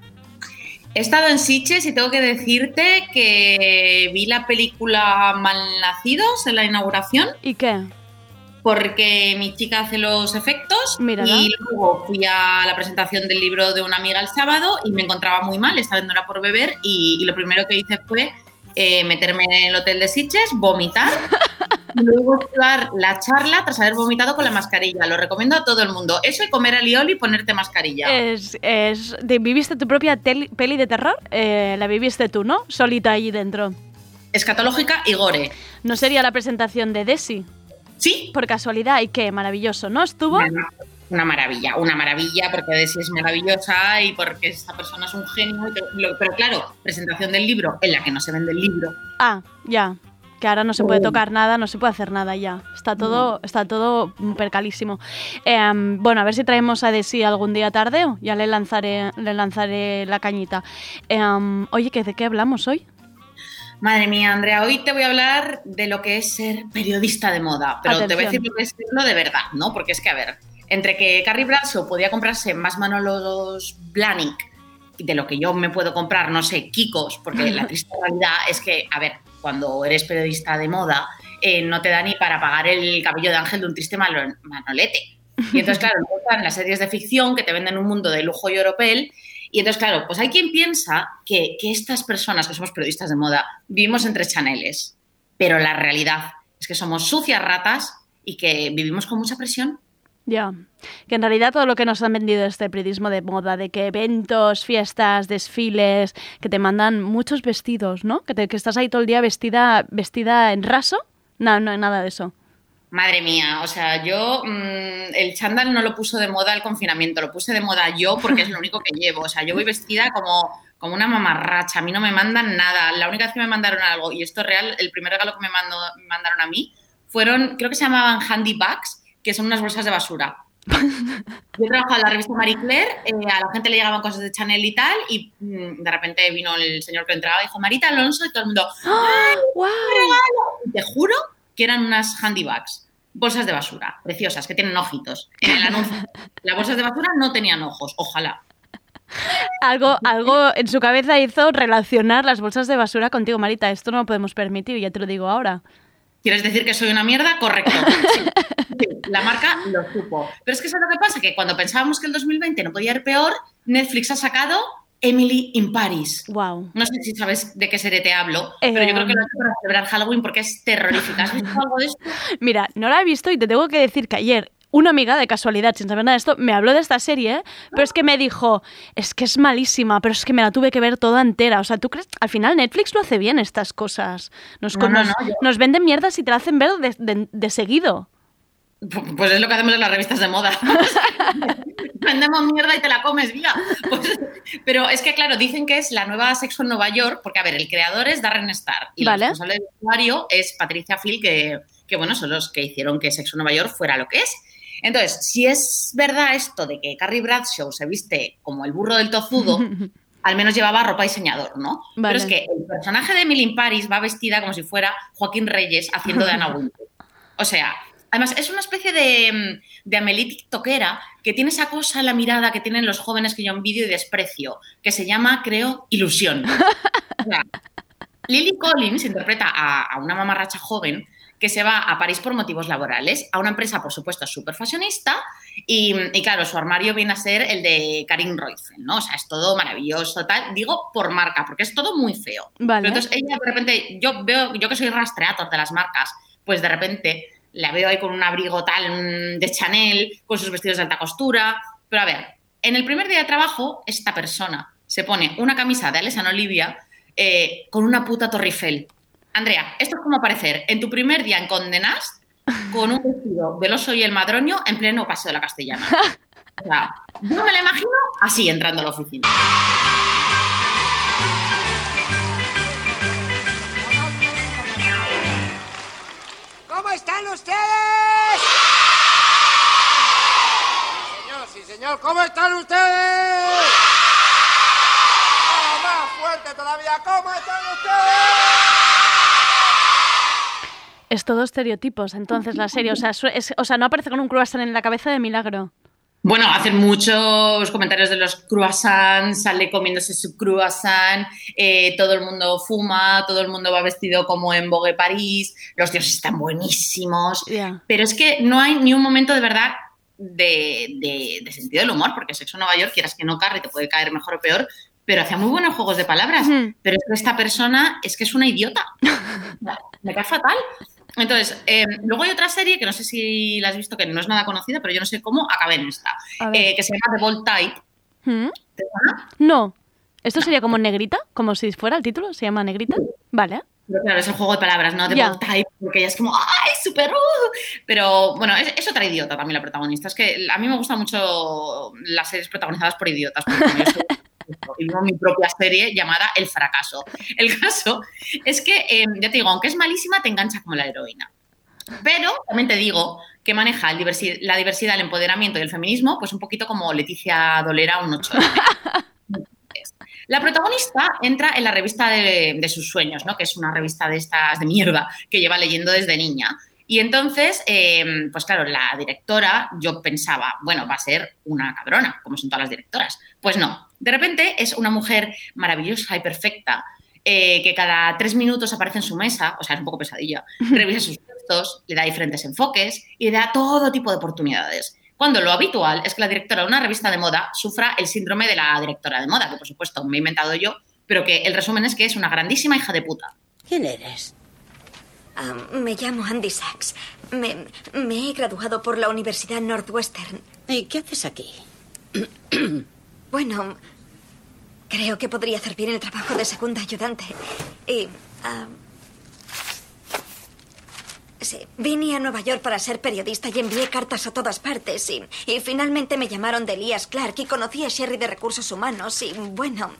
He estado en Sitges y tengo que decirte que vi la película Malnacidos en la inauguración. ¿Y qué? Porque mi chica hace los efectos Mírala. y luego fui a la presentación del libro de una amiga el sábado y me encontraba muy mal, estaba en hora por beber y, y lo primero que hice fue eh, meterme en el hotel de Sitges, vomitar y luego dar la charla tras haber vomitado con la mascarilla. Lo recomiendo a todo el mundo. Eso y comer alioli y ponerte mascarilla. Es, es ¿Viviste tu propia peli de terror? Eh, la viviste tú, ¿no? Solita allí dentro. Escatológica y gore. ¿No sería la presentación de Desi? Sí. Por casualidad, y qué, maravilloso, ¿no? ¿Estuvo? Una, una maravilla, una maravilla, porque Desi es maravillosa y porque esta persona es un genio. lo- Pero claro, presentación del libro en la que no se vende el libro. Ah, ya. Que ahora no se puede tocar nada, no se puede hacer nada ya. Está todo, está todo percalísimo. Em, bueno, a ver si traemos a Desi algún día tardeo. Ya le lanzaré, le lanzaré la cañita. Em, oye, ¿que ¿de qué hablamos hoy? Madre mía, Andrea, hoy te voy a hablar de lo que es ser periodista de moda, pero te voy a decir lo que es serlo de verdad, ¿no? Porque es que, a ver, entre que Carrie Bradshaw podía comprarse más Manolos Blahnik de lo que yo me puedo comprar, no sé, Kikos, porque la triste realidad es que, a ver, cuando eres periodista de moda, eh, no te da ni para pagar el cabello de ángel de un triste manolete. Y entonces, claro, están las series de ficción que te venden un mundo de lujo y oropel. Y entonces, claro, pues hay quien piensa que, estas personas que somos periodistas de moda vivimos entre chaneles. Pero la realidad es que somos sucias ratas y que vivimos con mucha presión. Ya. Que en realidad todo lo que nos han vendido este periodismo de moda, de que eventos, fiestas, desfiles, que te mandan muchos vestidos, ¿no? Que, te- que estás ahí todo el día vestida, vestida en raso. No, no, nada de eso. Madre mía, o sea, yo mm, el chándal no lo puso de moda el confinamiento, lo puse de moda yo porque es lo único que llevo. O sea, yo voy vestida como, como una mamarracha, a mí no me mandan nada. La única vez que me mandaron algo, y esto es real, el primer regalo que me, mandó- me mandaron a mí fueron, creo que se llamaban handy bags, que son unas bolsas de basura. Yo trabajaba en la revista Marie Claire, eh, a la gente le llegaban cosas de Chanel y tal, y mm, de repente vino el señor que entraba y dijo, Marita Alonso, y todo el mundo, ¡ay, ¡Wow! te juro que eran unas handybags, bolsas de basura, preciosas, que tienen ojitos. En el anuncio, las bolsas de basura no tenían ojos, ojalá. Algo, algo en su cabeza hizo relacionar las bolsas de basura contigo, Marita. Esto no lo podemos permitir, ya te lo digo ahora. ¿Quieres decir que soy una mierda? Correcto. Sí, sí, la marca lo supo. Pero es que ¿sabes lo que pasa? Que cuando pensábamos que el 2020 no podía ir peor, Netflix ha sacado Emily in Paris. Wow. No sé si sabes de qué serie te hablo, pero yo creo que lo he hecho para celebrar Halloween porque es terrorífica. ¿Has visto algo de esto? Mira, no la he visto y te tengo que decir que ayer una amiga de casualidad, sin saber nada de esto, me habló de esta serie, pero es que me dijo, es que es malísima, pero es que me la tuve que ver toda entera. O sea, ¿tú crees? Al final Netflix lo hace bien estas cosas. Nos, No, no, nos, no, yo- nos venden mierdas y te la hacen ver de, de- de seguido. Pues es lo que hacemos en las revistas de moda. Vendemos mierda y te la comes, vía. Pues- pero es que, claro, dicen que es la nueva Sexo en Nueva York, porque, a ver, el creador es Darren Star y Vale. la responsable del usuario es Patricia Phil, que, que, bueno, son los que hicieron que Sexo en Nueva York fuera lo que es. Entonces, si es verdad esto de que Carrie Bradshaw se viste como el burro del tozudo, al menos llevaba ropa diseñador, ¿no? Vale. Pero es que el personaje de Emily in Paris va vestida como si fuera Joaquín Reyes haciendo de Anna Wintour. O sea, además es una especie de, mm, de Amelie tiktokera que tiene esa cosa en la mirada que tienen los jóvenes que yo envidio y desprecio, que se llama, creo, ilusión. O sea, Lily Collins interpreta a, a una mamarracha joven que se va a París por motivos laborales, a una empresa, por supuesto, súper fashionista, y, y claro, su armario viene a ser el de Karin Reufel, ¿no? O sea, es todo maravilloso, tal. Digo por marca, porque es todo muy feo. Vale. Pero entonces ella de repente, yo veo, yo que soy rastreator de las marcas, pues de repente la veo ahí con un abrigo tal de Chanel, con sus vestidos de alta costura. Pero a ver, en el primer día de trabajo, esta persona se pone una camisa de Alessandro Olivia eh, con una puta Torre Eiffel. Andrea, esto es como aparecer en tu primer día en Condenast con un vestido del oso y el madroño en pleno paseo de la Castellana. O sea, yo me la imagino así entrando a la oficina. Están ustedes? Sí, señor, sí, señor. ¿Cómo están ustedes? Ah, más fuerte todavía. ¿Cómo están ustedes? Es todo estereotipos, entonces, la serie. O sea, o sea, no aparece con un croissant en la cabeza de milagro. Bueno, hacen muchos comentarios de los croissants, sale comiéndose su croissant, eh, todo el mundo fuma, todo el mundo va vestido como en Vogue París, los tíos están buenísimos, pero es que no hay ni un momento de verdad de, de- de sentido del humor, porque Sexo Nueva York, quieras que no, Carrie, te puede caer mejor o peor, pero hacía muy buenos juegos de palabras, pero esta persona es que es una idiota, me cae fatal. Entonces, eh, luego hay otra serie que no sé si la has visto, que no es nada conocida, pero yo no sé cómo acabé en esta, eh, que se llama The Bold Type. ¿Mm? No. ¿Esto sería como negrita? Como si fuera el título, se llama negrita. Vale. Pero claro, es el juego de palabras, ¿no? The Ya. Bold Type, porque ella es como, ¡ay, súper! uh". Pero bueno, es, es otra idiota también la protagonista. Es que a mí me gustan mucho las series protagonizadas por idiotas, porque vivo mi propia serie llamada El fracaso. El caso es que, eh, ya te digo, aunque es malísima, te engancha como la heroína. Pero también te digo que maneja el diversi- la diversidad, el empoderamiento y el feminismo, pues un poquito como Leticia Dolera, un 8. La protagonista entra en la revista de, de sus sueños, ¿no? que es una revista de estas de mierda que lleva leyendo desde niña. Y entonces, eh, pues claro, la directora, yo pensaba, bueno, va a ser una cabrona, como son todas las directoras. Pues no, de repente es una mujer maravillosa y perfecta, eh, que cada tres minutos aparece en su mesa, o sea, es un poco pesadilla, revisa sus textos, le da diferentes enfoques y le da todo tipo de oportunidades. Cuando lo habitual es que la directora de una revista de moda sufra el síndrome de la directora de moda, que por supuesto me he inventado yo, pero que el resumen es que es una grandísima hija de puta. ¿Quién eres? Me llamo Andy Sachs. Me, me he graduado por la Universidad Northwestern. ¿Y qué haces aquí? Bueno, creo que podría hacer bien el trabajo de segunda ayudante. Y... sí, vine a Nueva York para ser periodista y envié cartas a todas partes. Y, y finalmente me llamaron de Elias Clark y conocí a Sherry de Recursos Humanos. Y bueno,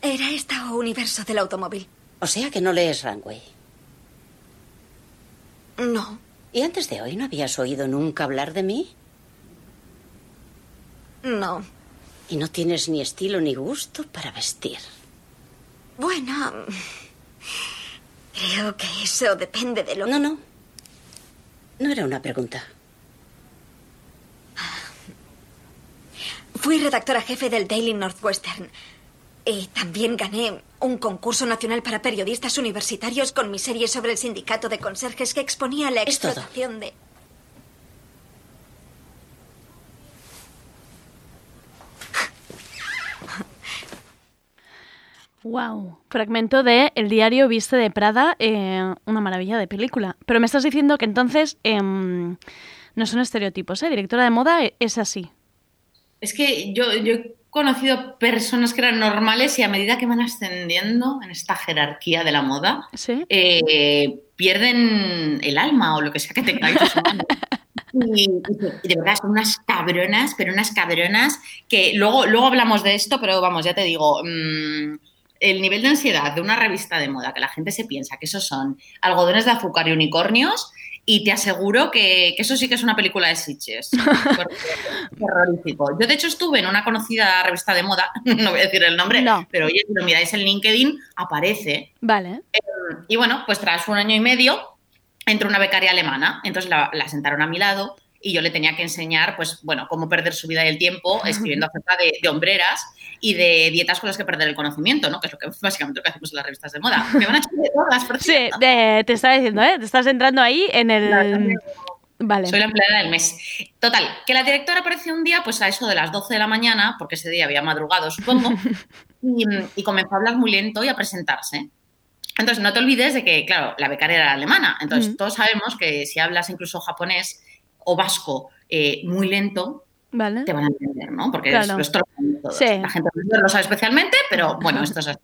era este universo del automóvil. O sea que no lees Runway. No. ¿Y antes de hoy no habías oído nunca hablar de mí? No. Y no tienes ni estilo ni gusto para vestir. Bueno, creo que eso depende de lo... No, no. No era una pregunta. Fui redactora jefe del Daily Northwestern. Y también gané un concurso nacional para periodistas universitarios con mi serie sobre el sindicato de conserjes que exponía la explotación de... Wow. Fragmento de El diario viste de Prada, eh, una maravilla de película. Pero me estás diciendo que entonces em, no son estereotipos, ¿eh? Directora de moda e- es así. Es que yo, conocido personas que eran normales y a medida que van ascendiendo en esta jerarquía de la moda, eh, pierden el alma o lo que sea que tengáis. Y, y de verdad son unas cabronas, pero unas cabronas que luego, luego hablamos de esto, pero vamos, ya te digo, mm, el nivel de ansiedad de una revista de moda, que la gente se piensa que esos son algodones de azúcar y unicornios, y te aseguro que, que eso sí que es una película de Sitges. Porque es terrorífico. Yo, de hecho, estuve en una conocida revista de moda, no voy a decir el nombre, pero oye, si lo miráis en LinkedIn, aparece. Vale. Y bueno, pues tras un año y medio entró una becaria alemana, entonces la, la sentaron a mi lado y yo le tenía que enseñar, pues bueno, cómo perder su vida y el tiempo escribiendo acerca de, de hombreras y de dietas con las que perder el conocimiento, ¿no? Que es lo que básicamente lo que hacemos en las revistas de moda. Me van a echar de todas, por Sí, de- te estaba diciendo, ¿eh? Te estás entrando ahí en el... Vale. Soy la empleada del mes. Total, que la directora apareció un día, pues a eso de las 12 de la mañana, porque ese día había madrugado, supongo, y, y comenzó a hablar muy lento y a presentarse. Entonces, no te olvides de que, claro, la becaria era alemana. Entonces, Mm. todos sabemos que si hablas incluso japonés o vasco eh, muy lento, Vale. te van a entender, ¿no? Porque Claro. es, lo. Sí. La gente lo sabe especialmente, pero bueno, esto es así.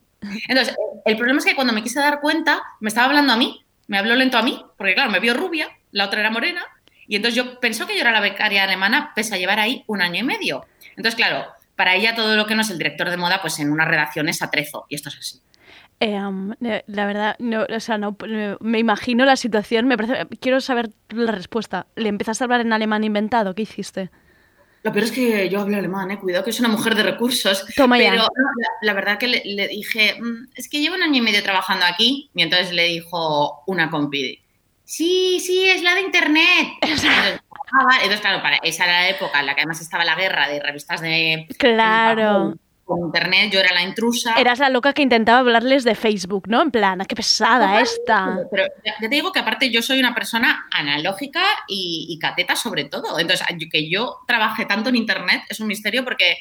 Entonces, el problema es que cuando me quise dar cuenta, me estaba hablando a mí, me habló lento a mí, porque claro, me vio rubia, la otra era morena, y entonces yo pensó que yo era la becaria alemana, pese a llevar ahí un año y medio. Entonces, claro, para ella todo lo que no es el director de moda, pues en una redacción es atrezo, y esto es así. Eh, um, eh, la verdad, no, o sea, no, eh, me imagino la situación, me parece, quiero saber la respuesta. ¿Le empezaste a hablar en alemán inventado? ¿Qué hiciste? Lo peor es que yo hablo alemán, ¿eh? cuidado que es una mujer de recursos. Toma ya. pero la, la verdad que le, le dije, "Mm, es que llevo un año y medio trabajando aquí. Y entonces le dijo una compi, sí, sí, es la de internet. Entonces, "Ah, vale". Entonces, claro, para, esa era la época en la que además estaba la guerra de revistas de Claro. Con internet, yo era la intrusa. Eras la loca que intentaba hablarles de Facebook, ¿no? En plan, "Ah, qué pesada esta. Pero ya te digo que aparte yo soy una persona analógica y, y cateta sobre todo. Entonces, que yo trabaje tanto en internet es un misterio porque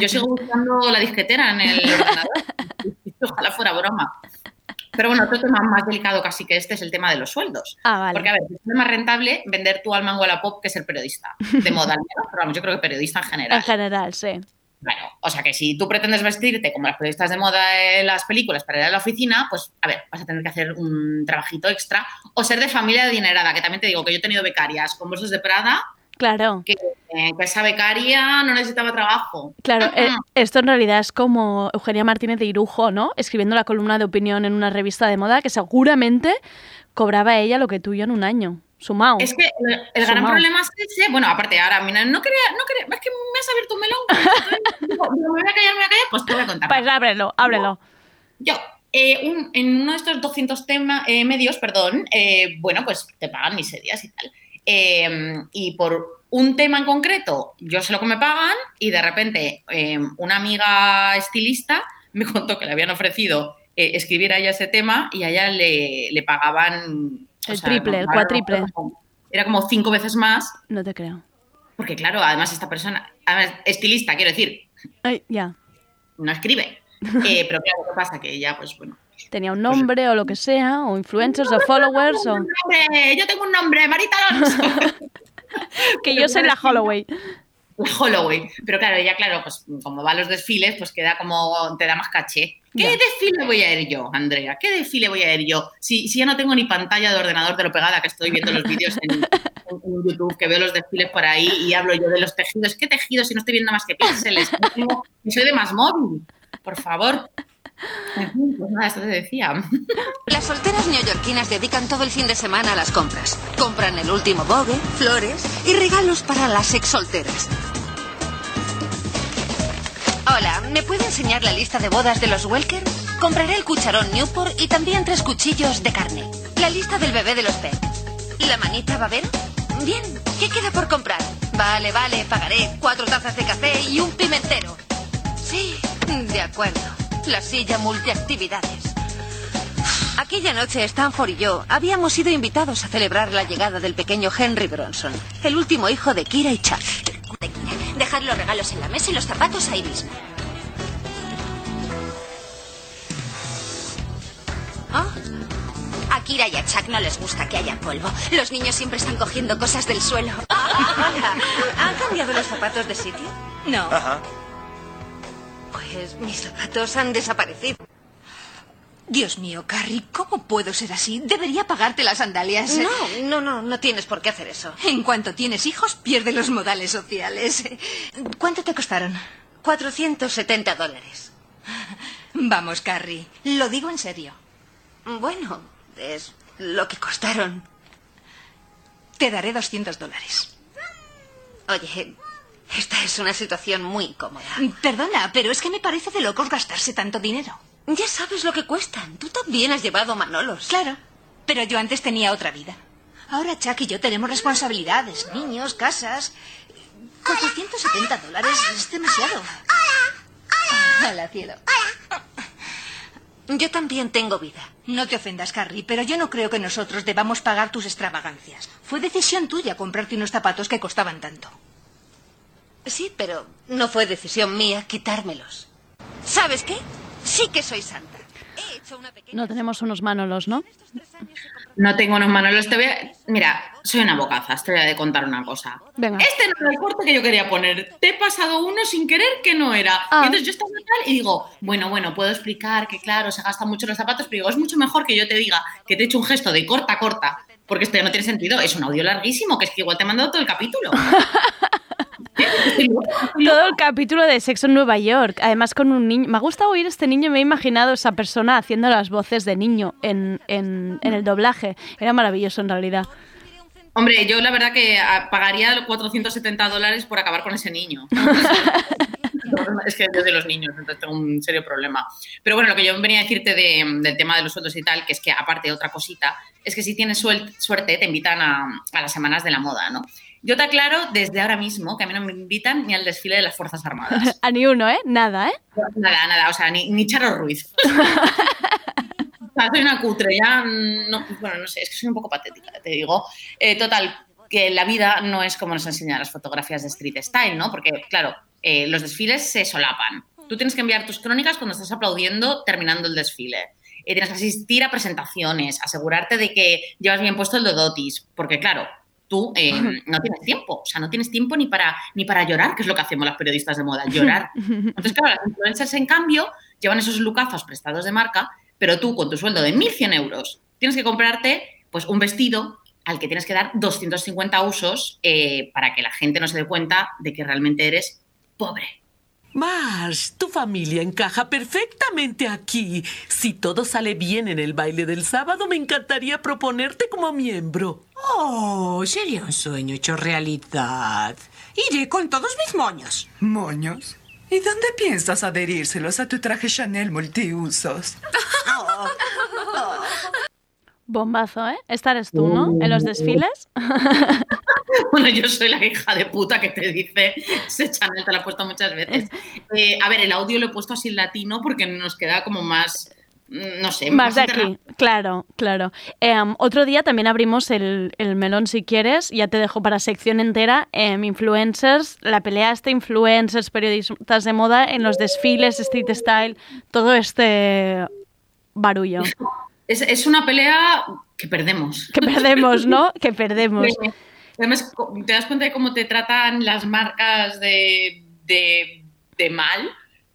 yo sigo buscando la disquetera en el ordenador. Ojalá fuera broma. Pero bueno, otro tema más delicado casi que este es el tema de los sueldos. Ah, vale. Porque, a ver, es más rentable vender tu alma en Wallapop que ser periodista. De moda, pero vamos, yo creo que periodista en general. En general, sí. Bueno, o sea que si tú pretendes vestirte como las periodistas de moda en las películas para ir a la oficina, pues a ver, vas a tener que hacer un trabajito extra o ser de familia adinerada, que también te digo que yo he tenido becarias con bolsos de Prada, Claro. que, eh, que esa becaria no necesitaba trabajo. Claro, eh, esto en realidad es como Eugenia Martínez de Irujo, ¿no? Escribiendo la columna de opinión en una revista de moda que seguramente cobraba ella lo que tú y yo en un año. Sumado. Es que el, el gran problema es ese, bueno, aparte ahora, mira, no quería, no quería, es que me has abierto un melón. Me voy a callar, me voy a callar, pues te voy a contar. Pues ábrelo, ábrelo. Yo, eh, un- en uno de estos 200 tema- eh, medios, perdón, eh, bueno, pues te pagan miserias y tal. Eh, y por un tema en concreto, yo sé lo que me pagan y de repente eh, una amiga estilista me contó que le habían ofrecido escribir a ella ese tema y a ella le, le pagaban... o El sea, triple, el era cuatriple. como- Era como cinco veces más. No te creo. Porque claro, además esta persona, además, estilista, quiero decir, Ay, ya. no escribe. Eh, pero claro, ¿qué pasa? Que ella, pues bueno, Tenía un nombre o lo que sea, o influencers o followers, o nombre, yo tengo un nombre, Marita Alonso. que yo soy la Holloway. La Holloway. Pero claro, ella, claro, pues como va a los desfiles, pues queda como, te da más caché. ¿Qué Ya. desfile voy a ir yo, Andrea? ¿Qué desfile voy a ir yo? Si, si ya no tengo ni pantalla de ordenador de lo pegada que estoy viendo los vídeos en, en- en YouTube, que veo los desfiles por ahí y hablo yo de los tejidos. ¿Qué tejidos si no estoy viendo más que píxeles? Soy de más móvil, por favor. Pues nada, te decía. Las solteras neoyorquinas dedican todo el fin de semana a las compras. Compran el último Vogue, flores y regalos para las ex solteras. Hola, ¿me puede enseñar la lista de bodas de los Welker? Compraré el cucharón Newport y también tres cuchillos de carne. La lista del bebé de los Pet. ¿La manita babero? Bien, ¿qué queda por comprar? Vale, vale, pagaré cuatro tazas de café y un pimentero. Sí, de acuerdo. La silla multiactividades. Aquella noche Stanford y yo habíamos sido invitados a celebrar la llegada del pequeño Henry Bronson, el último hijo de Kira y Chuck. Dejad los regalos en la mesa y los zapatos ahí mismo. ¿Ah? A Kira y a Chuck no les gusta que haya polvo. Los niños siempre están cogiendo cosas del suelo. ¿Han cambiado los zapatos de sitio? No. Ajá. Pues mis zapatos han desaparecido. Dios mío, Carrie, ¿cómo puedo ser así? Debería pagarte las sandalias. No, no, no, no tienes por qué hacer eso. En cuanto tienes hijos, pierde los modales sociales. ¿Cuánto te costaron? 470 dólares. Vamos, Carrie, lo digo en serio. Bueno, es lo que costaron. Te daré 200 dólares. Oye, esta es una situación muy incómoda. Perdona, pero es que me parece de locos gastarse tanto dinero. Ya sabes lo que cuestan. Tú también has llevado Manolos. Claro, pero yo antes tenía otra vida. Ahora Chuck y yo tenemos responsabilidades, niños, casas. 470 dólares es demasiado. Hola, cielo. Yo también tengo vida. No te ofendas, Carrie, pero yo no creo que nosotros debamos pagar tus extravagancias. Fue decisión tuya comprarte unos zapatos que costaban tanto. Sí, pero no fue decisión mía quitármelos. ¿Sabes qué? Sí que soy santa. He hecho una pequeña... No tenemos unos manolos, ¿no? No tengo unos manolos. Te voy a... Mira, soy una bocazas. Te voy a contar una cosa. Venga. Este no era el corte que yo quería poner. Te he pasado uno sin querer que no era. Ah. Y entonces yo estaba tal y digo, bueno, bueno, puedo explicar que claro, se gastan mucho los zapatos, pero digo, es mucho mejor que yo te diga que te he hecho un gesto de corta, corta. Porque esto ya no tiene sentido. Es un audio larguísimo, que es que igual te he mandado todo el capítulo. Todo el capítulo de Sexo en Nueva York, además con un niño. Me ha gustado oír este niño, me he imaginado esa persona haciendo las voces de niño en, en, en el doblaje. Era maravilloso en realidad. Hombre, yo la verdad que ah, pagaría los 470 dólares por acabar con ese niño. es que yo de los niños, entonces tengo un serio problema. Pero bueno, lo que yo venía a decirte de- del tema de los sueldos y tal, que es que aparte otra cosita, es que si tienes suerte te invitan a, a las semanas de la moda, ¿no? Yo te aclaro desde ahora mismo que a mí no me invitan ni al desfile de las Fuerzas Armadas. A ni uno, ¿eh? Nada, ¿eh? Nada, nada, o sea, ni, ni Charo Ruiz. O sea, soy una cutre, ya, no, bueno, no sé, es que soy un poco patética, te digo. Eh, total, que la vida no es como nos enseñan las fotografías de street style, ¿no? Porque, claro, eh, los desfiles se solapan. Tú tienes que enviar tus crónicas cuando estás aplaudiendo terminando el desfile. Eh, tienes que asistir a presentaciones, asegurarte de que llevas bien puesto el dodotis, porque, claro, tú eh, no tienes tiempo, o sea, no tienes tiempo ni para, ni para llorar, que es lo que hacemos las periodistas de moda, llorar. Entonces, claro, las influencers, en cambio, llevan esos lucazos prestados de marca, pero tú, con tu sueldo de 1.100 euros, tienes que comprarte pues, un vestido al que tienes que dar 250 usos eh, para que la gente no se dé cuenta de que realmente eres pobre. Mars, tu familia encaja perfectamente aquí. Si todo sale bien en el baile del sábado, me encantaría proponerte como miembro. Oh, sería un sueño hecho realidad. Iré con todos mis moños. ¿Moños? ¿Y dónde piensas adherírselos a tu traje Chanel multiusos? Bombazo, ¿eh? Esta eres tú, ¿no? En los desfiles. Bueno, yo soy la hija de puta que te dice, ese Chanel te lo he puesto muchas veces. Eh, a ver, el audio lo he puesto así en latino porque nos queda como más, mm, no sé, Más de aquí, claro, claro. Em, otro día también abrimos el, el melón si quieres, ya te dejo para sección entera. em, influencers, la pelea esta, influencers, periodistas de moda en los desfiles, street style, todo este barullo. Es, es una pelea que perdemos. Que perdemos, ¿no? Que perdemos. Sí. Además, te das cuenta de cómo te tratan las marcas de, de, de mal,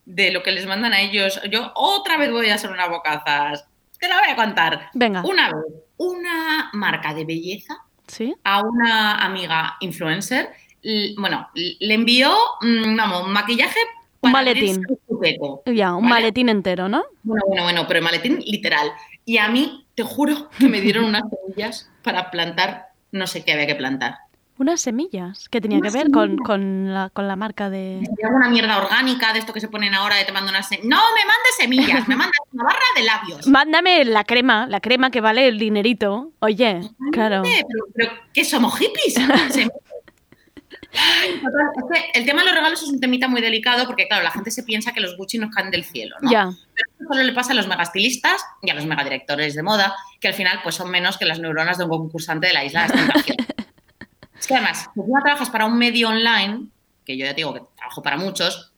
de lo que les mandan a ellos. Yo otra vez voy a ser una bocazas. Te la voy a contar. Venga. Una vez, una marca de belleza ¿Sí? a una amiga influencer, bueno, le envió, mm, vamos, maquillaje Un maletín. Ya, un ¿vale? maletín entero, ¿no? Bueno, bueno, bueno, pero el maletín literal. Y a mí, te juro que me dieron unas semillas para plantar, no sé qué había que plantar. Unas semillas que tenía Unas que ver con, semillas. con, la, con la marca de... Una mierda orgánica de esto que se ponen ahora de te mando unas... se- No, me mandes semillas, me mandas una barra de labios. Mándame la crema, la crema que vale el dinerito. Oye, claro. Pero, pero ¿qué somos hippies? es que el tema de los regalos es un temita muy delicado porque, claro, la gente se piensa que los Gucci nos caen del cielo, ¿no? Pero eso solo le pasa a los megastilistas y a los megadirectores de moda, que al final pues son menos que las neuronas de un concursante de la isla de Tentación. es que además, si tú trabajas para un medio online, que yo ya te digo que trabajo para muchos,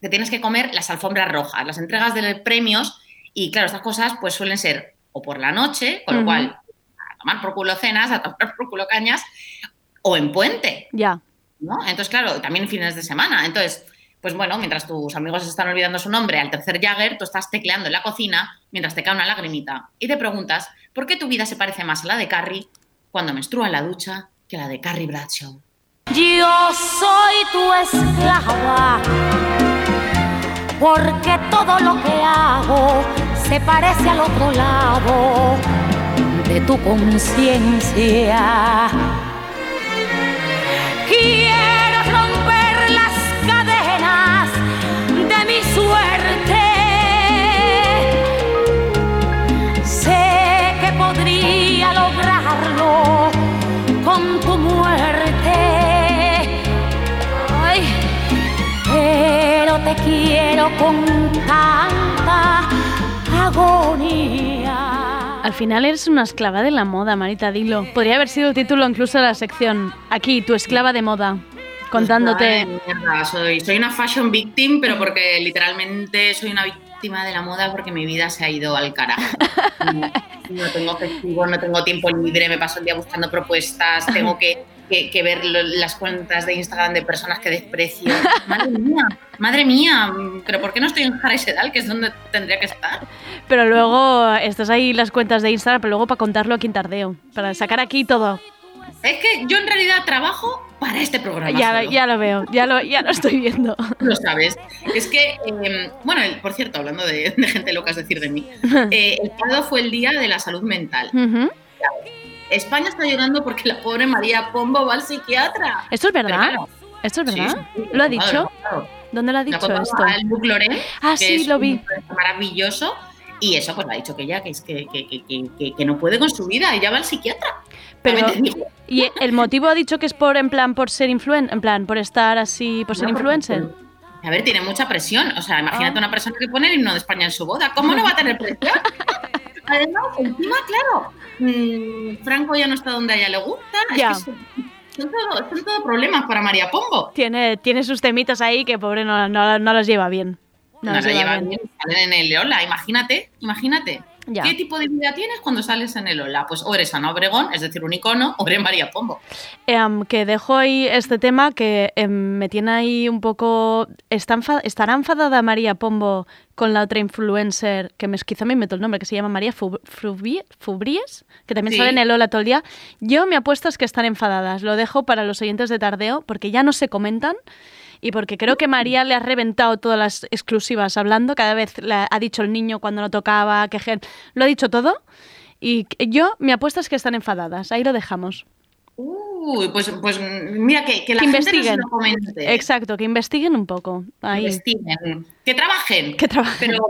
te tienes que comer las alfombras rojas, las entregas de premios y, claro, estas cosas pues suelen ser o por la noche, con lo cual a tomar por culo cenas, a tomar por culo cañas, o en puente. Ya. ¿No? Entonces, claro, también fines de semana. Entonces, pues bueno, mientras tus amigos están olvidando su nombre al tercer Jagger, tú estás tecleando en la cocina mientras te cae una lagrimita. Y te preguntas, ¿por qué tu vida se parece más a la de Carrie cuando menstrua en la ducha que a la de Carrie Bradshaw? Yo soy tu esclava, porque todo lo que hago se parece al otro lado de tu conciencia. Con tu muerte. Ay, pero te quiero con tanta agonía. Al final eres una esclava de la moda, Marita, dilo. Podría haber sido el título incluso de la sección. Aquí, tu esclava de moda. Contándote... Mierda, soy, soy una fashion victim, pero porque literalmente soy una de la moda porque mi vida se ha ido al carajo. No, no tengo festivo, no tengo tiempo libre, me paso el día buscando propuestas, tengo que, que- que ver lo- las cuentas de Instagram de personas que desprecio. Madre mía, madre mía, pero ¿por qué no estoy en Jara y Sedal, que es donde tendría que estar? Pero luego estás ahí las cuentas de Instagram, pero luego para contarlo aquí en Tardeo. Para sacar aquí todo. Es que yo en realidad trabajo para este programa. Ya, solo. ya lo veo, ya lo, ya lo estoy viendo. Lo sabes. Es que, eh, bueno, el- por cierto, hablando de, de gente loca, es decir, de mí, eh, el sábado fue el día de la salud mental. Ujú. España está llorando porque la pobre María Pombo va al psiquiatra. ¿Esto es verdad? Pero claro, ¿Esto es verdad? sí, sí, ¿Lo ha claro, dicho? claro. ¿Dónde lo ha dicho esto? a Luc Loren, Ah, sí, lo vi. maravilloso. Y eso, pues, le ha dicho que ella que, es que, que, que, que- no puede con su vida. Ella va al psiquiatra. Pero. ¿y el motivo ha dicho que es por, en plan, por ser influen en plan, por estar así, por ser influencer? A ver, tiene mucha presión. O sea, imagínate Ah. una persona que pone el himno de España en su boda. ¿Cómo no va a tener presión? Además, encima, claro, mm, Franco ya no está donde a ella le gusta. Es Ya. que son, son todo, son todo problemas para María Pombo. Tiene, tiene sus temitas ahí que pobre no, no, no los lleva bien. No, No la lleva llevan bien. salen en el Ola. Imagínate, imagínate. Ya. ¿Qué tipo de vida tienes cuando sales en el Ola? Pues o eres Ana Obregón, es decir, un icono, o eres María Pombo. Em, que dejo ahí este tema que em, me tiene ahí un poco... ¿Está enfa- ¿Estará enfadada María Pombo con la otra influencer, que me, quizá me meto el nombre, que se llama María Fub- Frubie- Fubries, que también Sí. sale en el Ola todo el día? Yo me apuesto es que están enfadadas. Lo dejo para los oyentes de Tardeo, porque ya no se comentan y porque creo que María le ha reventado todas las exclusivas hablando. Cada vez la- ha dicho el niño cuando no tocaba, que gen- lo ha dicho todo. Y yo, mi apuesta es que están enfadadas. Ahí lo dejamos. Uy, pues, pues mira, que, que la que gente investiguen. lo comente. Exacto, que investiguen un poco. Ahí. investiguen, que trabajen. Que trabajen. Pero,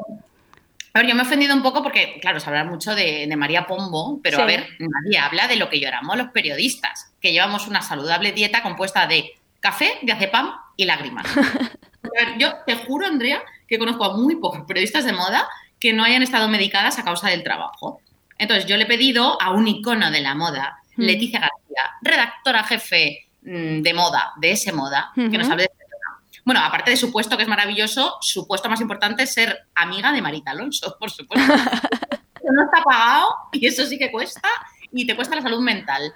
a ver, yo me he ofendido un poco porque, claro, se habla mucho de, de María Pombo, pero a ver, nadie habla de lo que lloramos los periodistas, que llevamos una saludable dieta compuesta de café, diazepam y lágrimas. A ver, yo te juro, Andrea, que conozco a muy pocos periodistas de moda que no hayan estado medicadas a causa del trabajo. Entonces, yo le he pedido a un icono de la moda, Mm. Leticia García, redactora jefe mm, de moda, de ese moda, que nos hable de este tema. Bueno, aparte de su puesto, que es maravilloso, su puesto más importante es ser amiga de Marita Alonso, por supuesto. No está pagado y eso sí que cuesta y te cuesta la salud mental.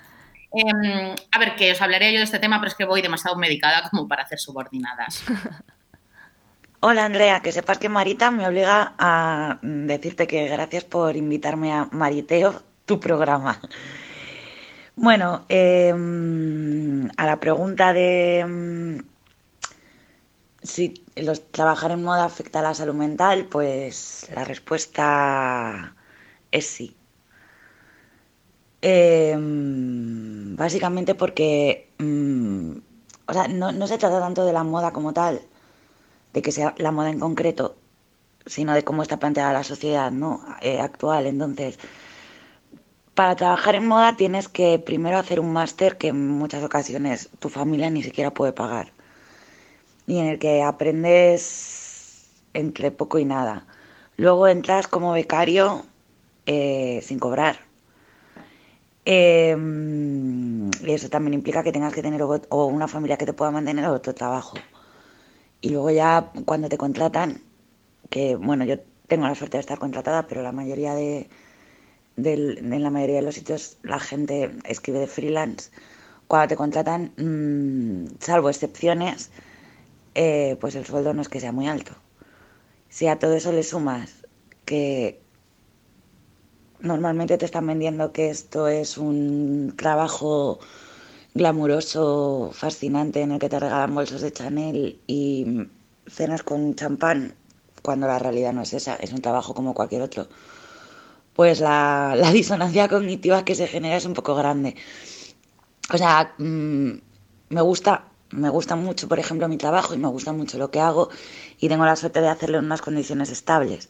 Em, a ver, que os hablaré yo de este tema, pero es que voy demasiado medicada como para hacer subordinadas. Hola Andrea, que sepas que Marita me obliga a decirte que gracias por invitarme a Mariteo, tu programa. Bueno, mm, a la pregunta de mm, si los, trabajar en moda afecta a la salud mental, pues la respuesta es sí. Mm, básicamente porque mm, o sea, no, no se trata tanto de la moda como tal, de que sea la moda en concreto, sino de cómo está planteada la sociedad ¿no? Eh, actual. Entonces, para trabajar en moda tienes que primero hacer un máster que en muchas ocasiones tu familia ni siquiera puede pagar y en el que aprendes entre poco y nada. Luego entras como becario eh, sin cobrar. Eh, y eso también implica que tengas que tener o, una familia que te pueda mantener o otro trabajo. Y luego ya cuando te contratan, que bueno, yo tengo la suerte de estar contratada, pero la mayoría de, del- en la mayoría de los sitios la gente escribe de freelance. Cuando te contratan, mm, salvo excepciones, eh, pues el sueldo no es que sea muy alto. Si a todo eso le sumas que normalmente te están vendiendo que esto es un trabajo glamuroso, fascinante, en el que te regalan bolsos de Chanel y cenas con champán, cuando la realidad no es esa, es un trabajo como cualquier otro, pues la, la disonancia cognitiva que se genera es un poco grande. O sea, mm, me gusta, me gusta mucho, por ejemplo, mi trabajo y me gusta mucho lo que hago y tengo la suerte de hacerlo en unas condiciones estables,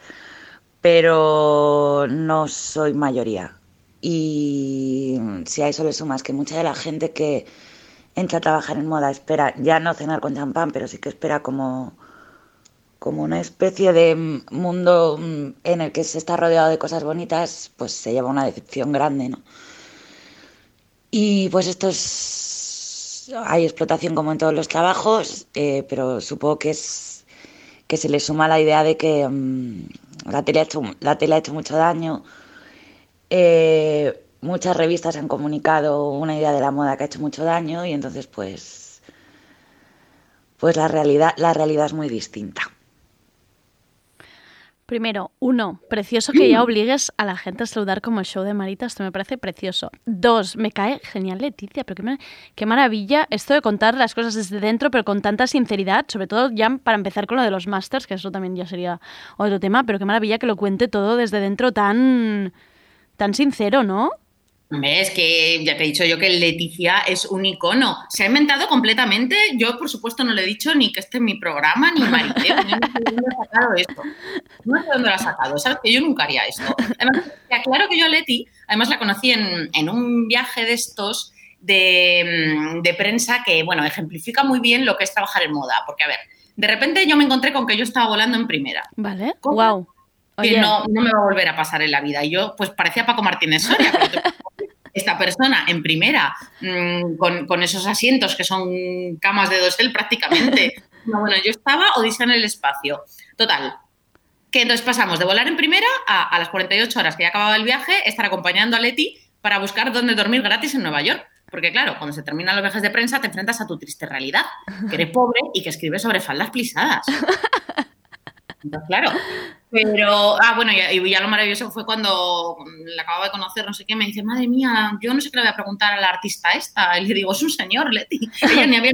pero no soy mayoría. Y si a eso le sumas que mucha de la gente que entra a trabajar en moda espera ya no cenar con champán, pero sí que espera como, como una especie de mundo mm, en el que se está rodeado de cosas bonitas, pues se lleva una decepción grande, ¿no? Y pues esto es... Hay explotación como en todos los trabajos, eh, pero supongo que es que se le suma la idea de que mm, la, tele ha hecho, la tele ha hecho mucho daño. Eh, muchas revistas han comunicado una idea de la moda que ha hecho mucho daño y entonces pues pues la realidad la realidad es muy distinta. Primero, uno, precioso que ya obligues a la gente a saludar como el show de Marita, esto me parece precioso. Dos, me cae genial Leticia, pero qué, qué maravilla esto de contar las cosas desde dentro, pero con tanta sinceridad, sobre todo ya para empezar con lo de los masters, que eso también ya sería otro tema, pero qué maravilla que lo cuente todo desde dentro tan, tan sincero, ¿no? Es que ya te he dicho yo que Leticia es un icono. Se ha inventado completamente. Yo, por supuesto, no le he dicho ni que este es mi programa, ni Mariteo. Yo no sé de dónde ha sacado esto. No sé de dónde lo ha sacado. Sabes que yo nunca haría esto. Además, te aclaro que yo a Leti, además la conocí en, en un viaje de estos de, mm, de prensa que, bueno, ejemplifica muy bien lo que es trabajar en moda. Porque, a ver, de repente yo me encontré con que yo estaba volando en primera. Vale, wow. Que no, no me va a volver a pasar en la vida. Y yo, pues parecía Paco Martínez Soria. pero esta persona en primera, mm, con, con esos asientos que son camas de dosel prácticamente. No, bueno, yo estaba odisea en el espacio. Total. Que entonces pasamos de volar en primera a, a las 48 horas que ya acababa el viaje, estar acompañando a Leti para buscar dónde dormir gratis en Nueva York. Porque claro, cuando se terminan los viajes de prensa te enfrentas a tu triste realidad, que eres pobre y que escribes sobre faldas plisadas. Entonces, claro. Pero, ah, bueno, y, ya lo maravilloso fue cuando la acababa de conocer, no sé qué, me dice, madre mía, yo no sé qué le voy a preguntar a la artista esta. Y le digo, es un señor, Leti. Ella ni había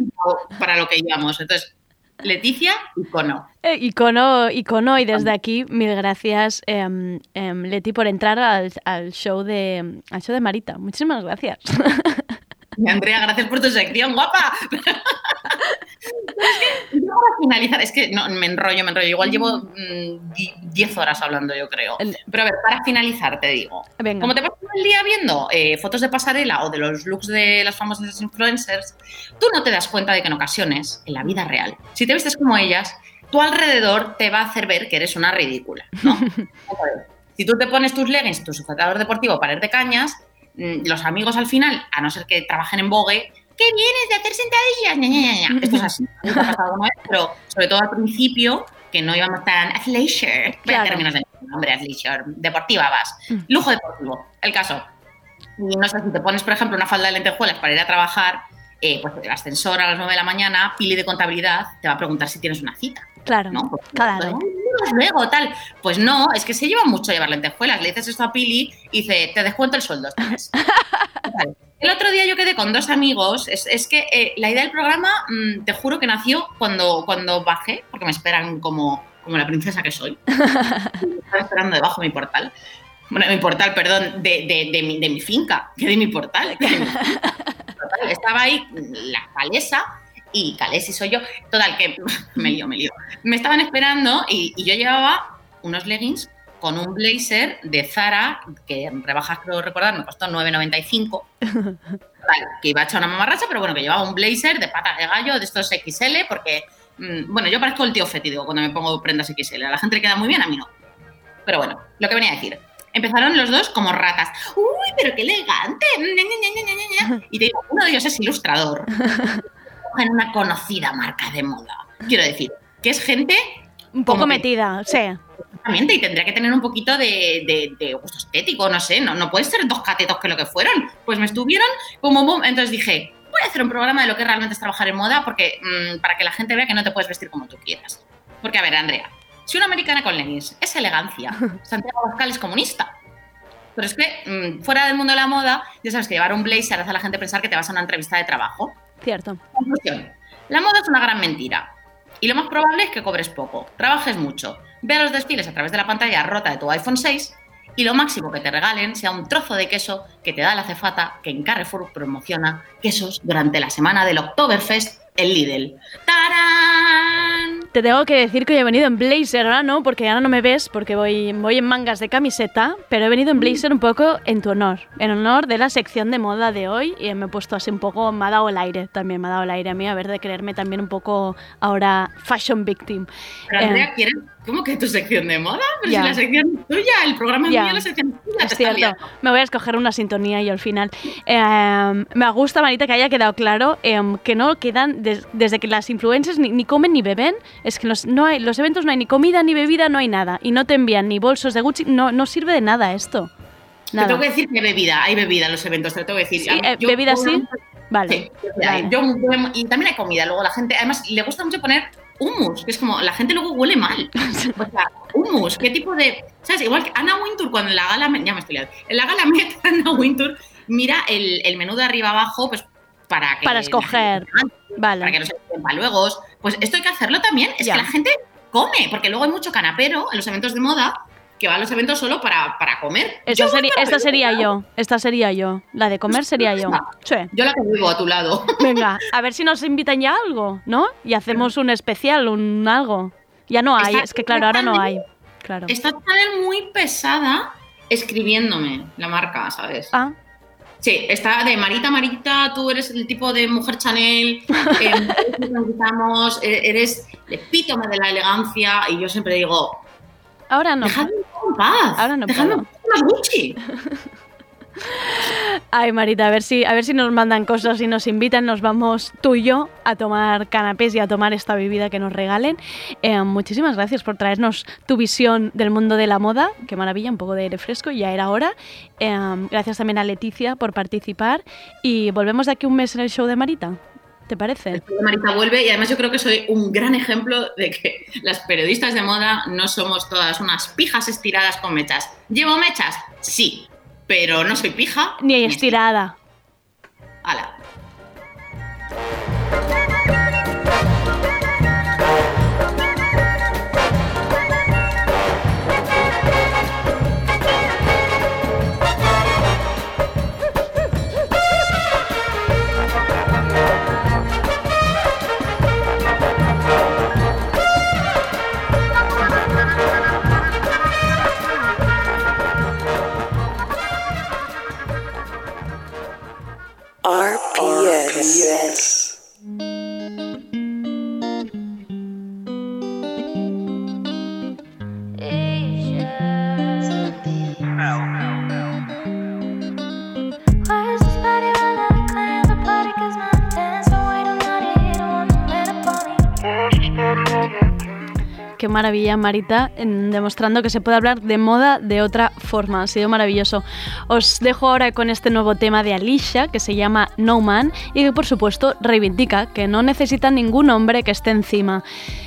para lo que íbamos. Entonces, Leticia, icono. Eh, icono, icono, y desde aquí, mil gracias, em, Leti, por entrar al, al show de, al show de Marita. Muchísimas gracias. Andrea, gracias por tu sección, guapa. Es que, para finalizar, es que no, me enrollo, me enrollo. Igual llevo mm, di- 10 horas hablando, yo creo. Pero a ver, para finalizar, te digo. Venga. Como te pasas todo el día viendo eh, fotos de pasarela o de los looks de las famosas influencers, tú no te das cuenta de que en ocasiones, en la vida real, si te vistes como ellas, tu alrededor te va a hacer ver que eres una ridícula. ¿no? Si tú te pones tus leggings, tu sujetador deportivo para ir de cañas, mm, los amigos al final, a no ser que trabajen en Vogue, ¿qué vienes de hacer sentadillas? Ña, ña, ña, ña. Esto es así. Me ha pasado alguna vez, pero sobre todo al principio, que no íbamos tan athleisure. Claro. términos de nombre, athleisure. Deportiva vas. Lujo deportivo. El caso. Y no sé, si te pones, por ejemplo, una falda de lentejuelas para ir a trabajar, eh, pues el ascensor a las 9 de la mañana, Pili de contabilidad, te va a preguntar si tienes una cita. Claro, ¿no? Claro. pues, luego, tal. Pues no, es que se lleva mucho llevar lentejuelas. Le dices esto a Pili y dice, te descuento el sueldo. Vale. El otro día yo quedé con dos amigos. Es, es que eh, la idea del programa, mm, te juro que nació cuando, cuando bajé, porque me esperan como, como la princesa que soy. Estaba esperando debajo de mi portal. Bueno, mi portal, perdón, de, de- de mi, de mi finca, que de mi portal. que mi estaba ahí la calesa y Calesi soy yo. Total, que me lío, me lío. Me estaban esperando y, y yo llevaba unos leggings con un blazer de Zara, que en rebajas creo recordar me costó 9,95. Total, que iba hecha una mamarracha, pero bueno, que llevaba un blazer de patas de gallo, de estos XL, porque, mm, bueno, yo parezco el tío fétido cuando me pongo prendas XL. A la gente le queda muy bien, a mí no. Pero bueno, lo que venía a decir. Empezaron los dos como ratas. ¡Uy, pero qué elegante! Ña. Y te digo, uno de ellos es ilustrador. En una conocida marca de moda. Quiero decir, que es gente Un poco como que- metida, sí. Exactamente, y tendría que tener un poquito de, de- de gusto estético, no sé, no, no ser dos catetos que lo que fueron. Pues me estuvieron como boom, entonces dije, voy a hacer un programa de lo que realmente es trabajar en moda porque mm, para que la gente vea que no te puedes vestir como tú quieras. Porque, a ver, Andrea, si una americana con leggings es elegancia, Santiago Abascal es comunista. Pero es que mm, fuera del mundo de la moda, ya sabes que llevar un blazer hace a la gente pensar que te vas a una entrevista de trabajo. Cierto. Conclusión. La moda es una gran mentira. Y lo más probable es que cobres poco, trabajes mucho, veas los desfiles a través de la pantalla rota de tu iPhone 6 y lo máximo que te regalen sea un trozo de queso que te da la cefata que en Carrefour promociona quesos durante la semana del Oktoberfest en Lidl. ¡Tarán! Te tengo que decir que hoy he venido en blazer, ahora no, porque ahora no me ves, porque voy, voy en mangas de camiseta, pero he venido en blazer un poco en tu honor, en honor de la sección de moda de hoy y me he puesto así un poco, me ha dado el aire también, me ha dado el aire a mí, a ver, de creerme también un poco ahora fashion victim. Pero Eh, ¿quieres? ¿Cómo que tu sección de moda? Pero Ya. si la sección es tuya, el programa es mío, la sección es tuya. Es cierto, me voy a escoger una sintonía y al final. Eh, me gusta, Marita, que haya quedado claro eh, que no quedan, des- desde que las influencers ni, ni comen ni beben, es que los, no hay, los eventos no hay ni comida ni bebida, no hay nada. Y no te envían ni bolsos de Gucci, no, no sirve de nada esto. Te tengo que decir que hay bebida, hay bebida en los eventos, te lo tengo que decir. Sí, eh, bebida sí. Vale. Sí, vale. hay. Yo- yo- y también hay comida. Luego la gente, además, le gusta mucho poner hummus, que es como la gente luego huele mal. O sea, hummus, ¿qué tipo de. ¿Sabes? Igual que Anna Wintour, cuando en la gala. Ya me estoy liando. En la gala Met, Anna Wintour mira el, el menú de arriba abajo, pues para que. Para escoger. Para que Vale. no se paluegos. Pues esto hay que hacerlo también. Es Ya. que la gente come, porque luego hay mucho canapero en los eventos de moda que va a los eventos solo para, para comer. Esta, para esta sería yo. Esta sería yo. La de comer sería yo. Sí. Yo la que vivo a tu lado. Venga, a ver si nos invitan ya a algo, ¿no? Y hacemos un especial, un algo. Ya no hay, Está- es que claro, ahora no hay. Claro. Está Chanel muy pesada escribiéndome la marca, ¿sabes? Ah, Sí, está de Marita, Marita, tú eres el tipo de mujer Chanel, eh, necesitamos, eh, eres el epítome de la elegancia y yo siempre digo, ahora no. dejadme en paz, Ahora no dejadme en paz Gucci. Ay, Marita, a ver si, a ver si nos mandan cosas y nos invitan, nos vamos tú y yo a tomar canapés y a tomar esta bebida que nos regalen. Eh, muchísimas gracias por traernos tu visión del mundo de la moda. Qué maravilla, un poco de aire fresco, ya era hora. Eh, gracias también a Leticia por participar y volvemos de aquí un mes en el show de Marita. ¿Te parece? Marita vuelve y además yo creo que soy un gran ejemplo de que las periodistas de moda no somos todas unas pijas estiradas con mechas. ¿Llevo mechas? Sí, pero no soy pija. Ni estirada. Ala. RPS. Qué maravilla, Marita, en- demostrando que se puede hablar de moda de otra forma. Ha sido maravilloso. Os dejo ahora con este nuevo tema de Alicia, que se llama No Man, y que por supuesto reivindica que no necesita ningún hombre que esté encima.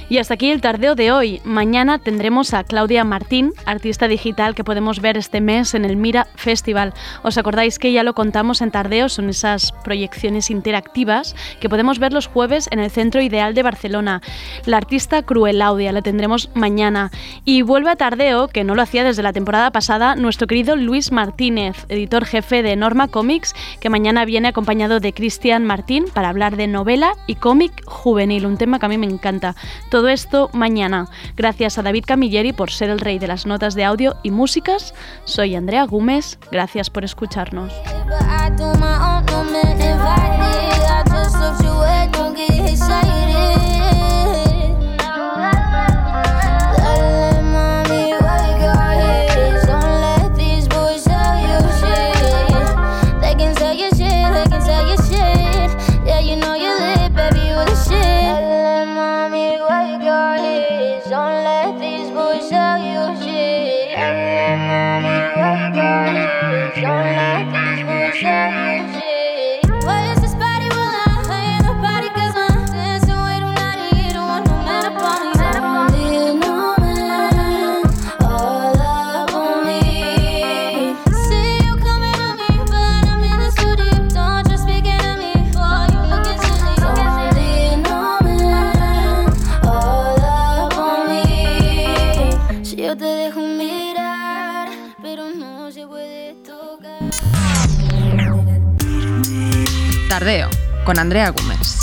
Y hasta aquí el tardeo de hoy. Mañana tendremos a Claudia Martín, artista digital que podemos ver este mes en el Mira Festival. ¿Os acordáis que ya lo contamos en Tardeo? Son esas proyecciones interactivas que podemos ver los jueves en el Centro Ideal de Barcelona. La artista Cruelaudia la tendremos mañana. Y vuelve a Tardeo, que no lo hacía desde la temporada pasada, nuestro querido Luis Martínez, editor jefe de Norma Comics, que mañana viene acompañado de Cristian Martín para hablar de novela y cómic juvenil, un tema que a mí me encanta. Todo esto mañana. Gracias a David Camilleri por ser el rey de las notas de audio y músicas. Soy Andrea Gómez. Gracias por escucharnos. Tardeo, con Andrea Gómez.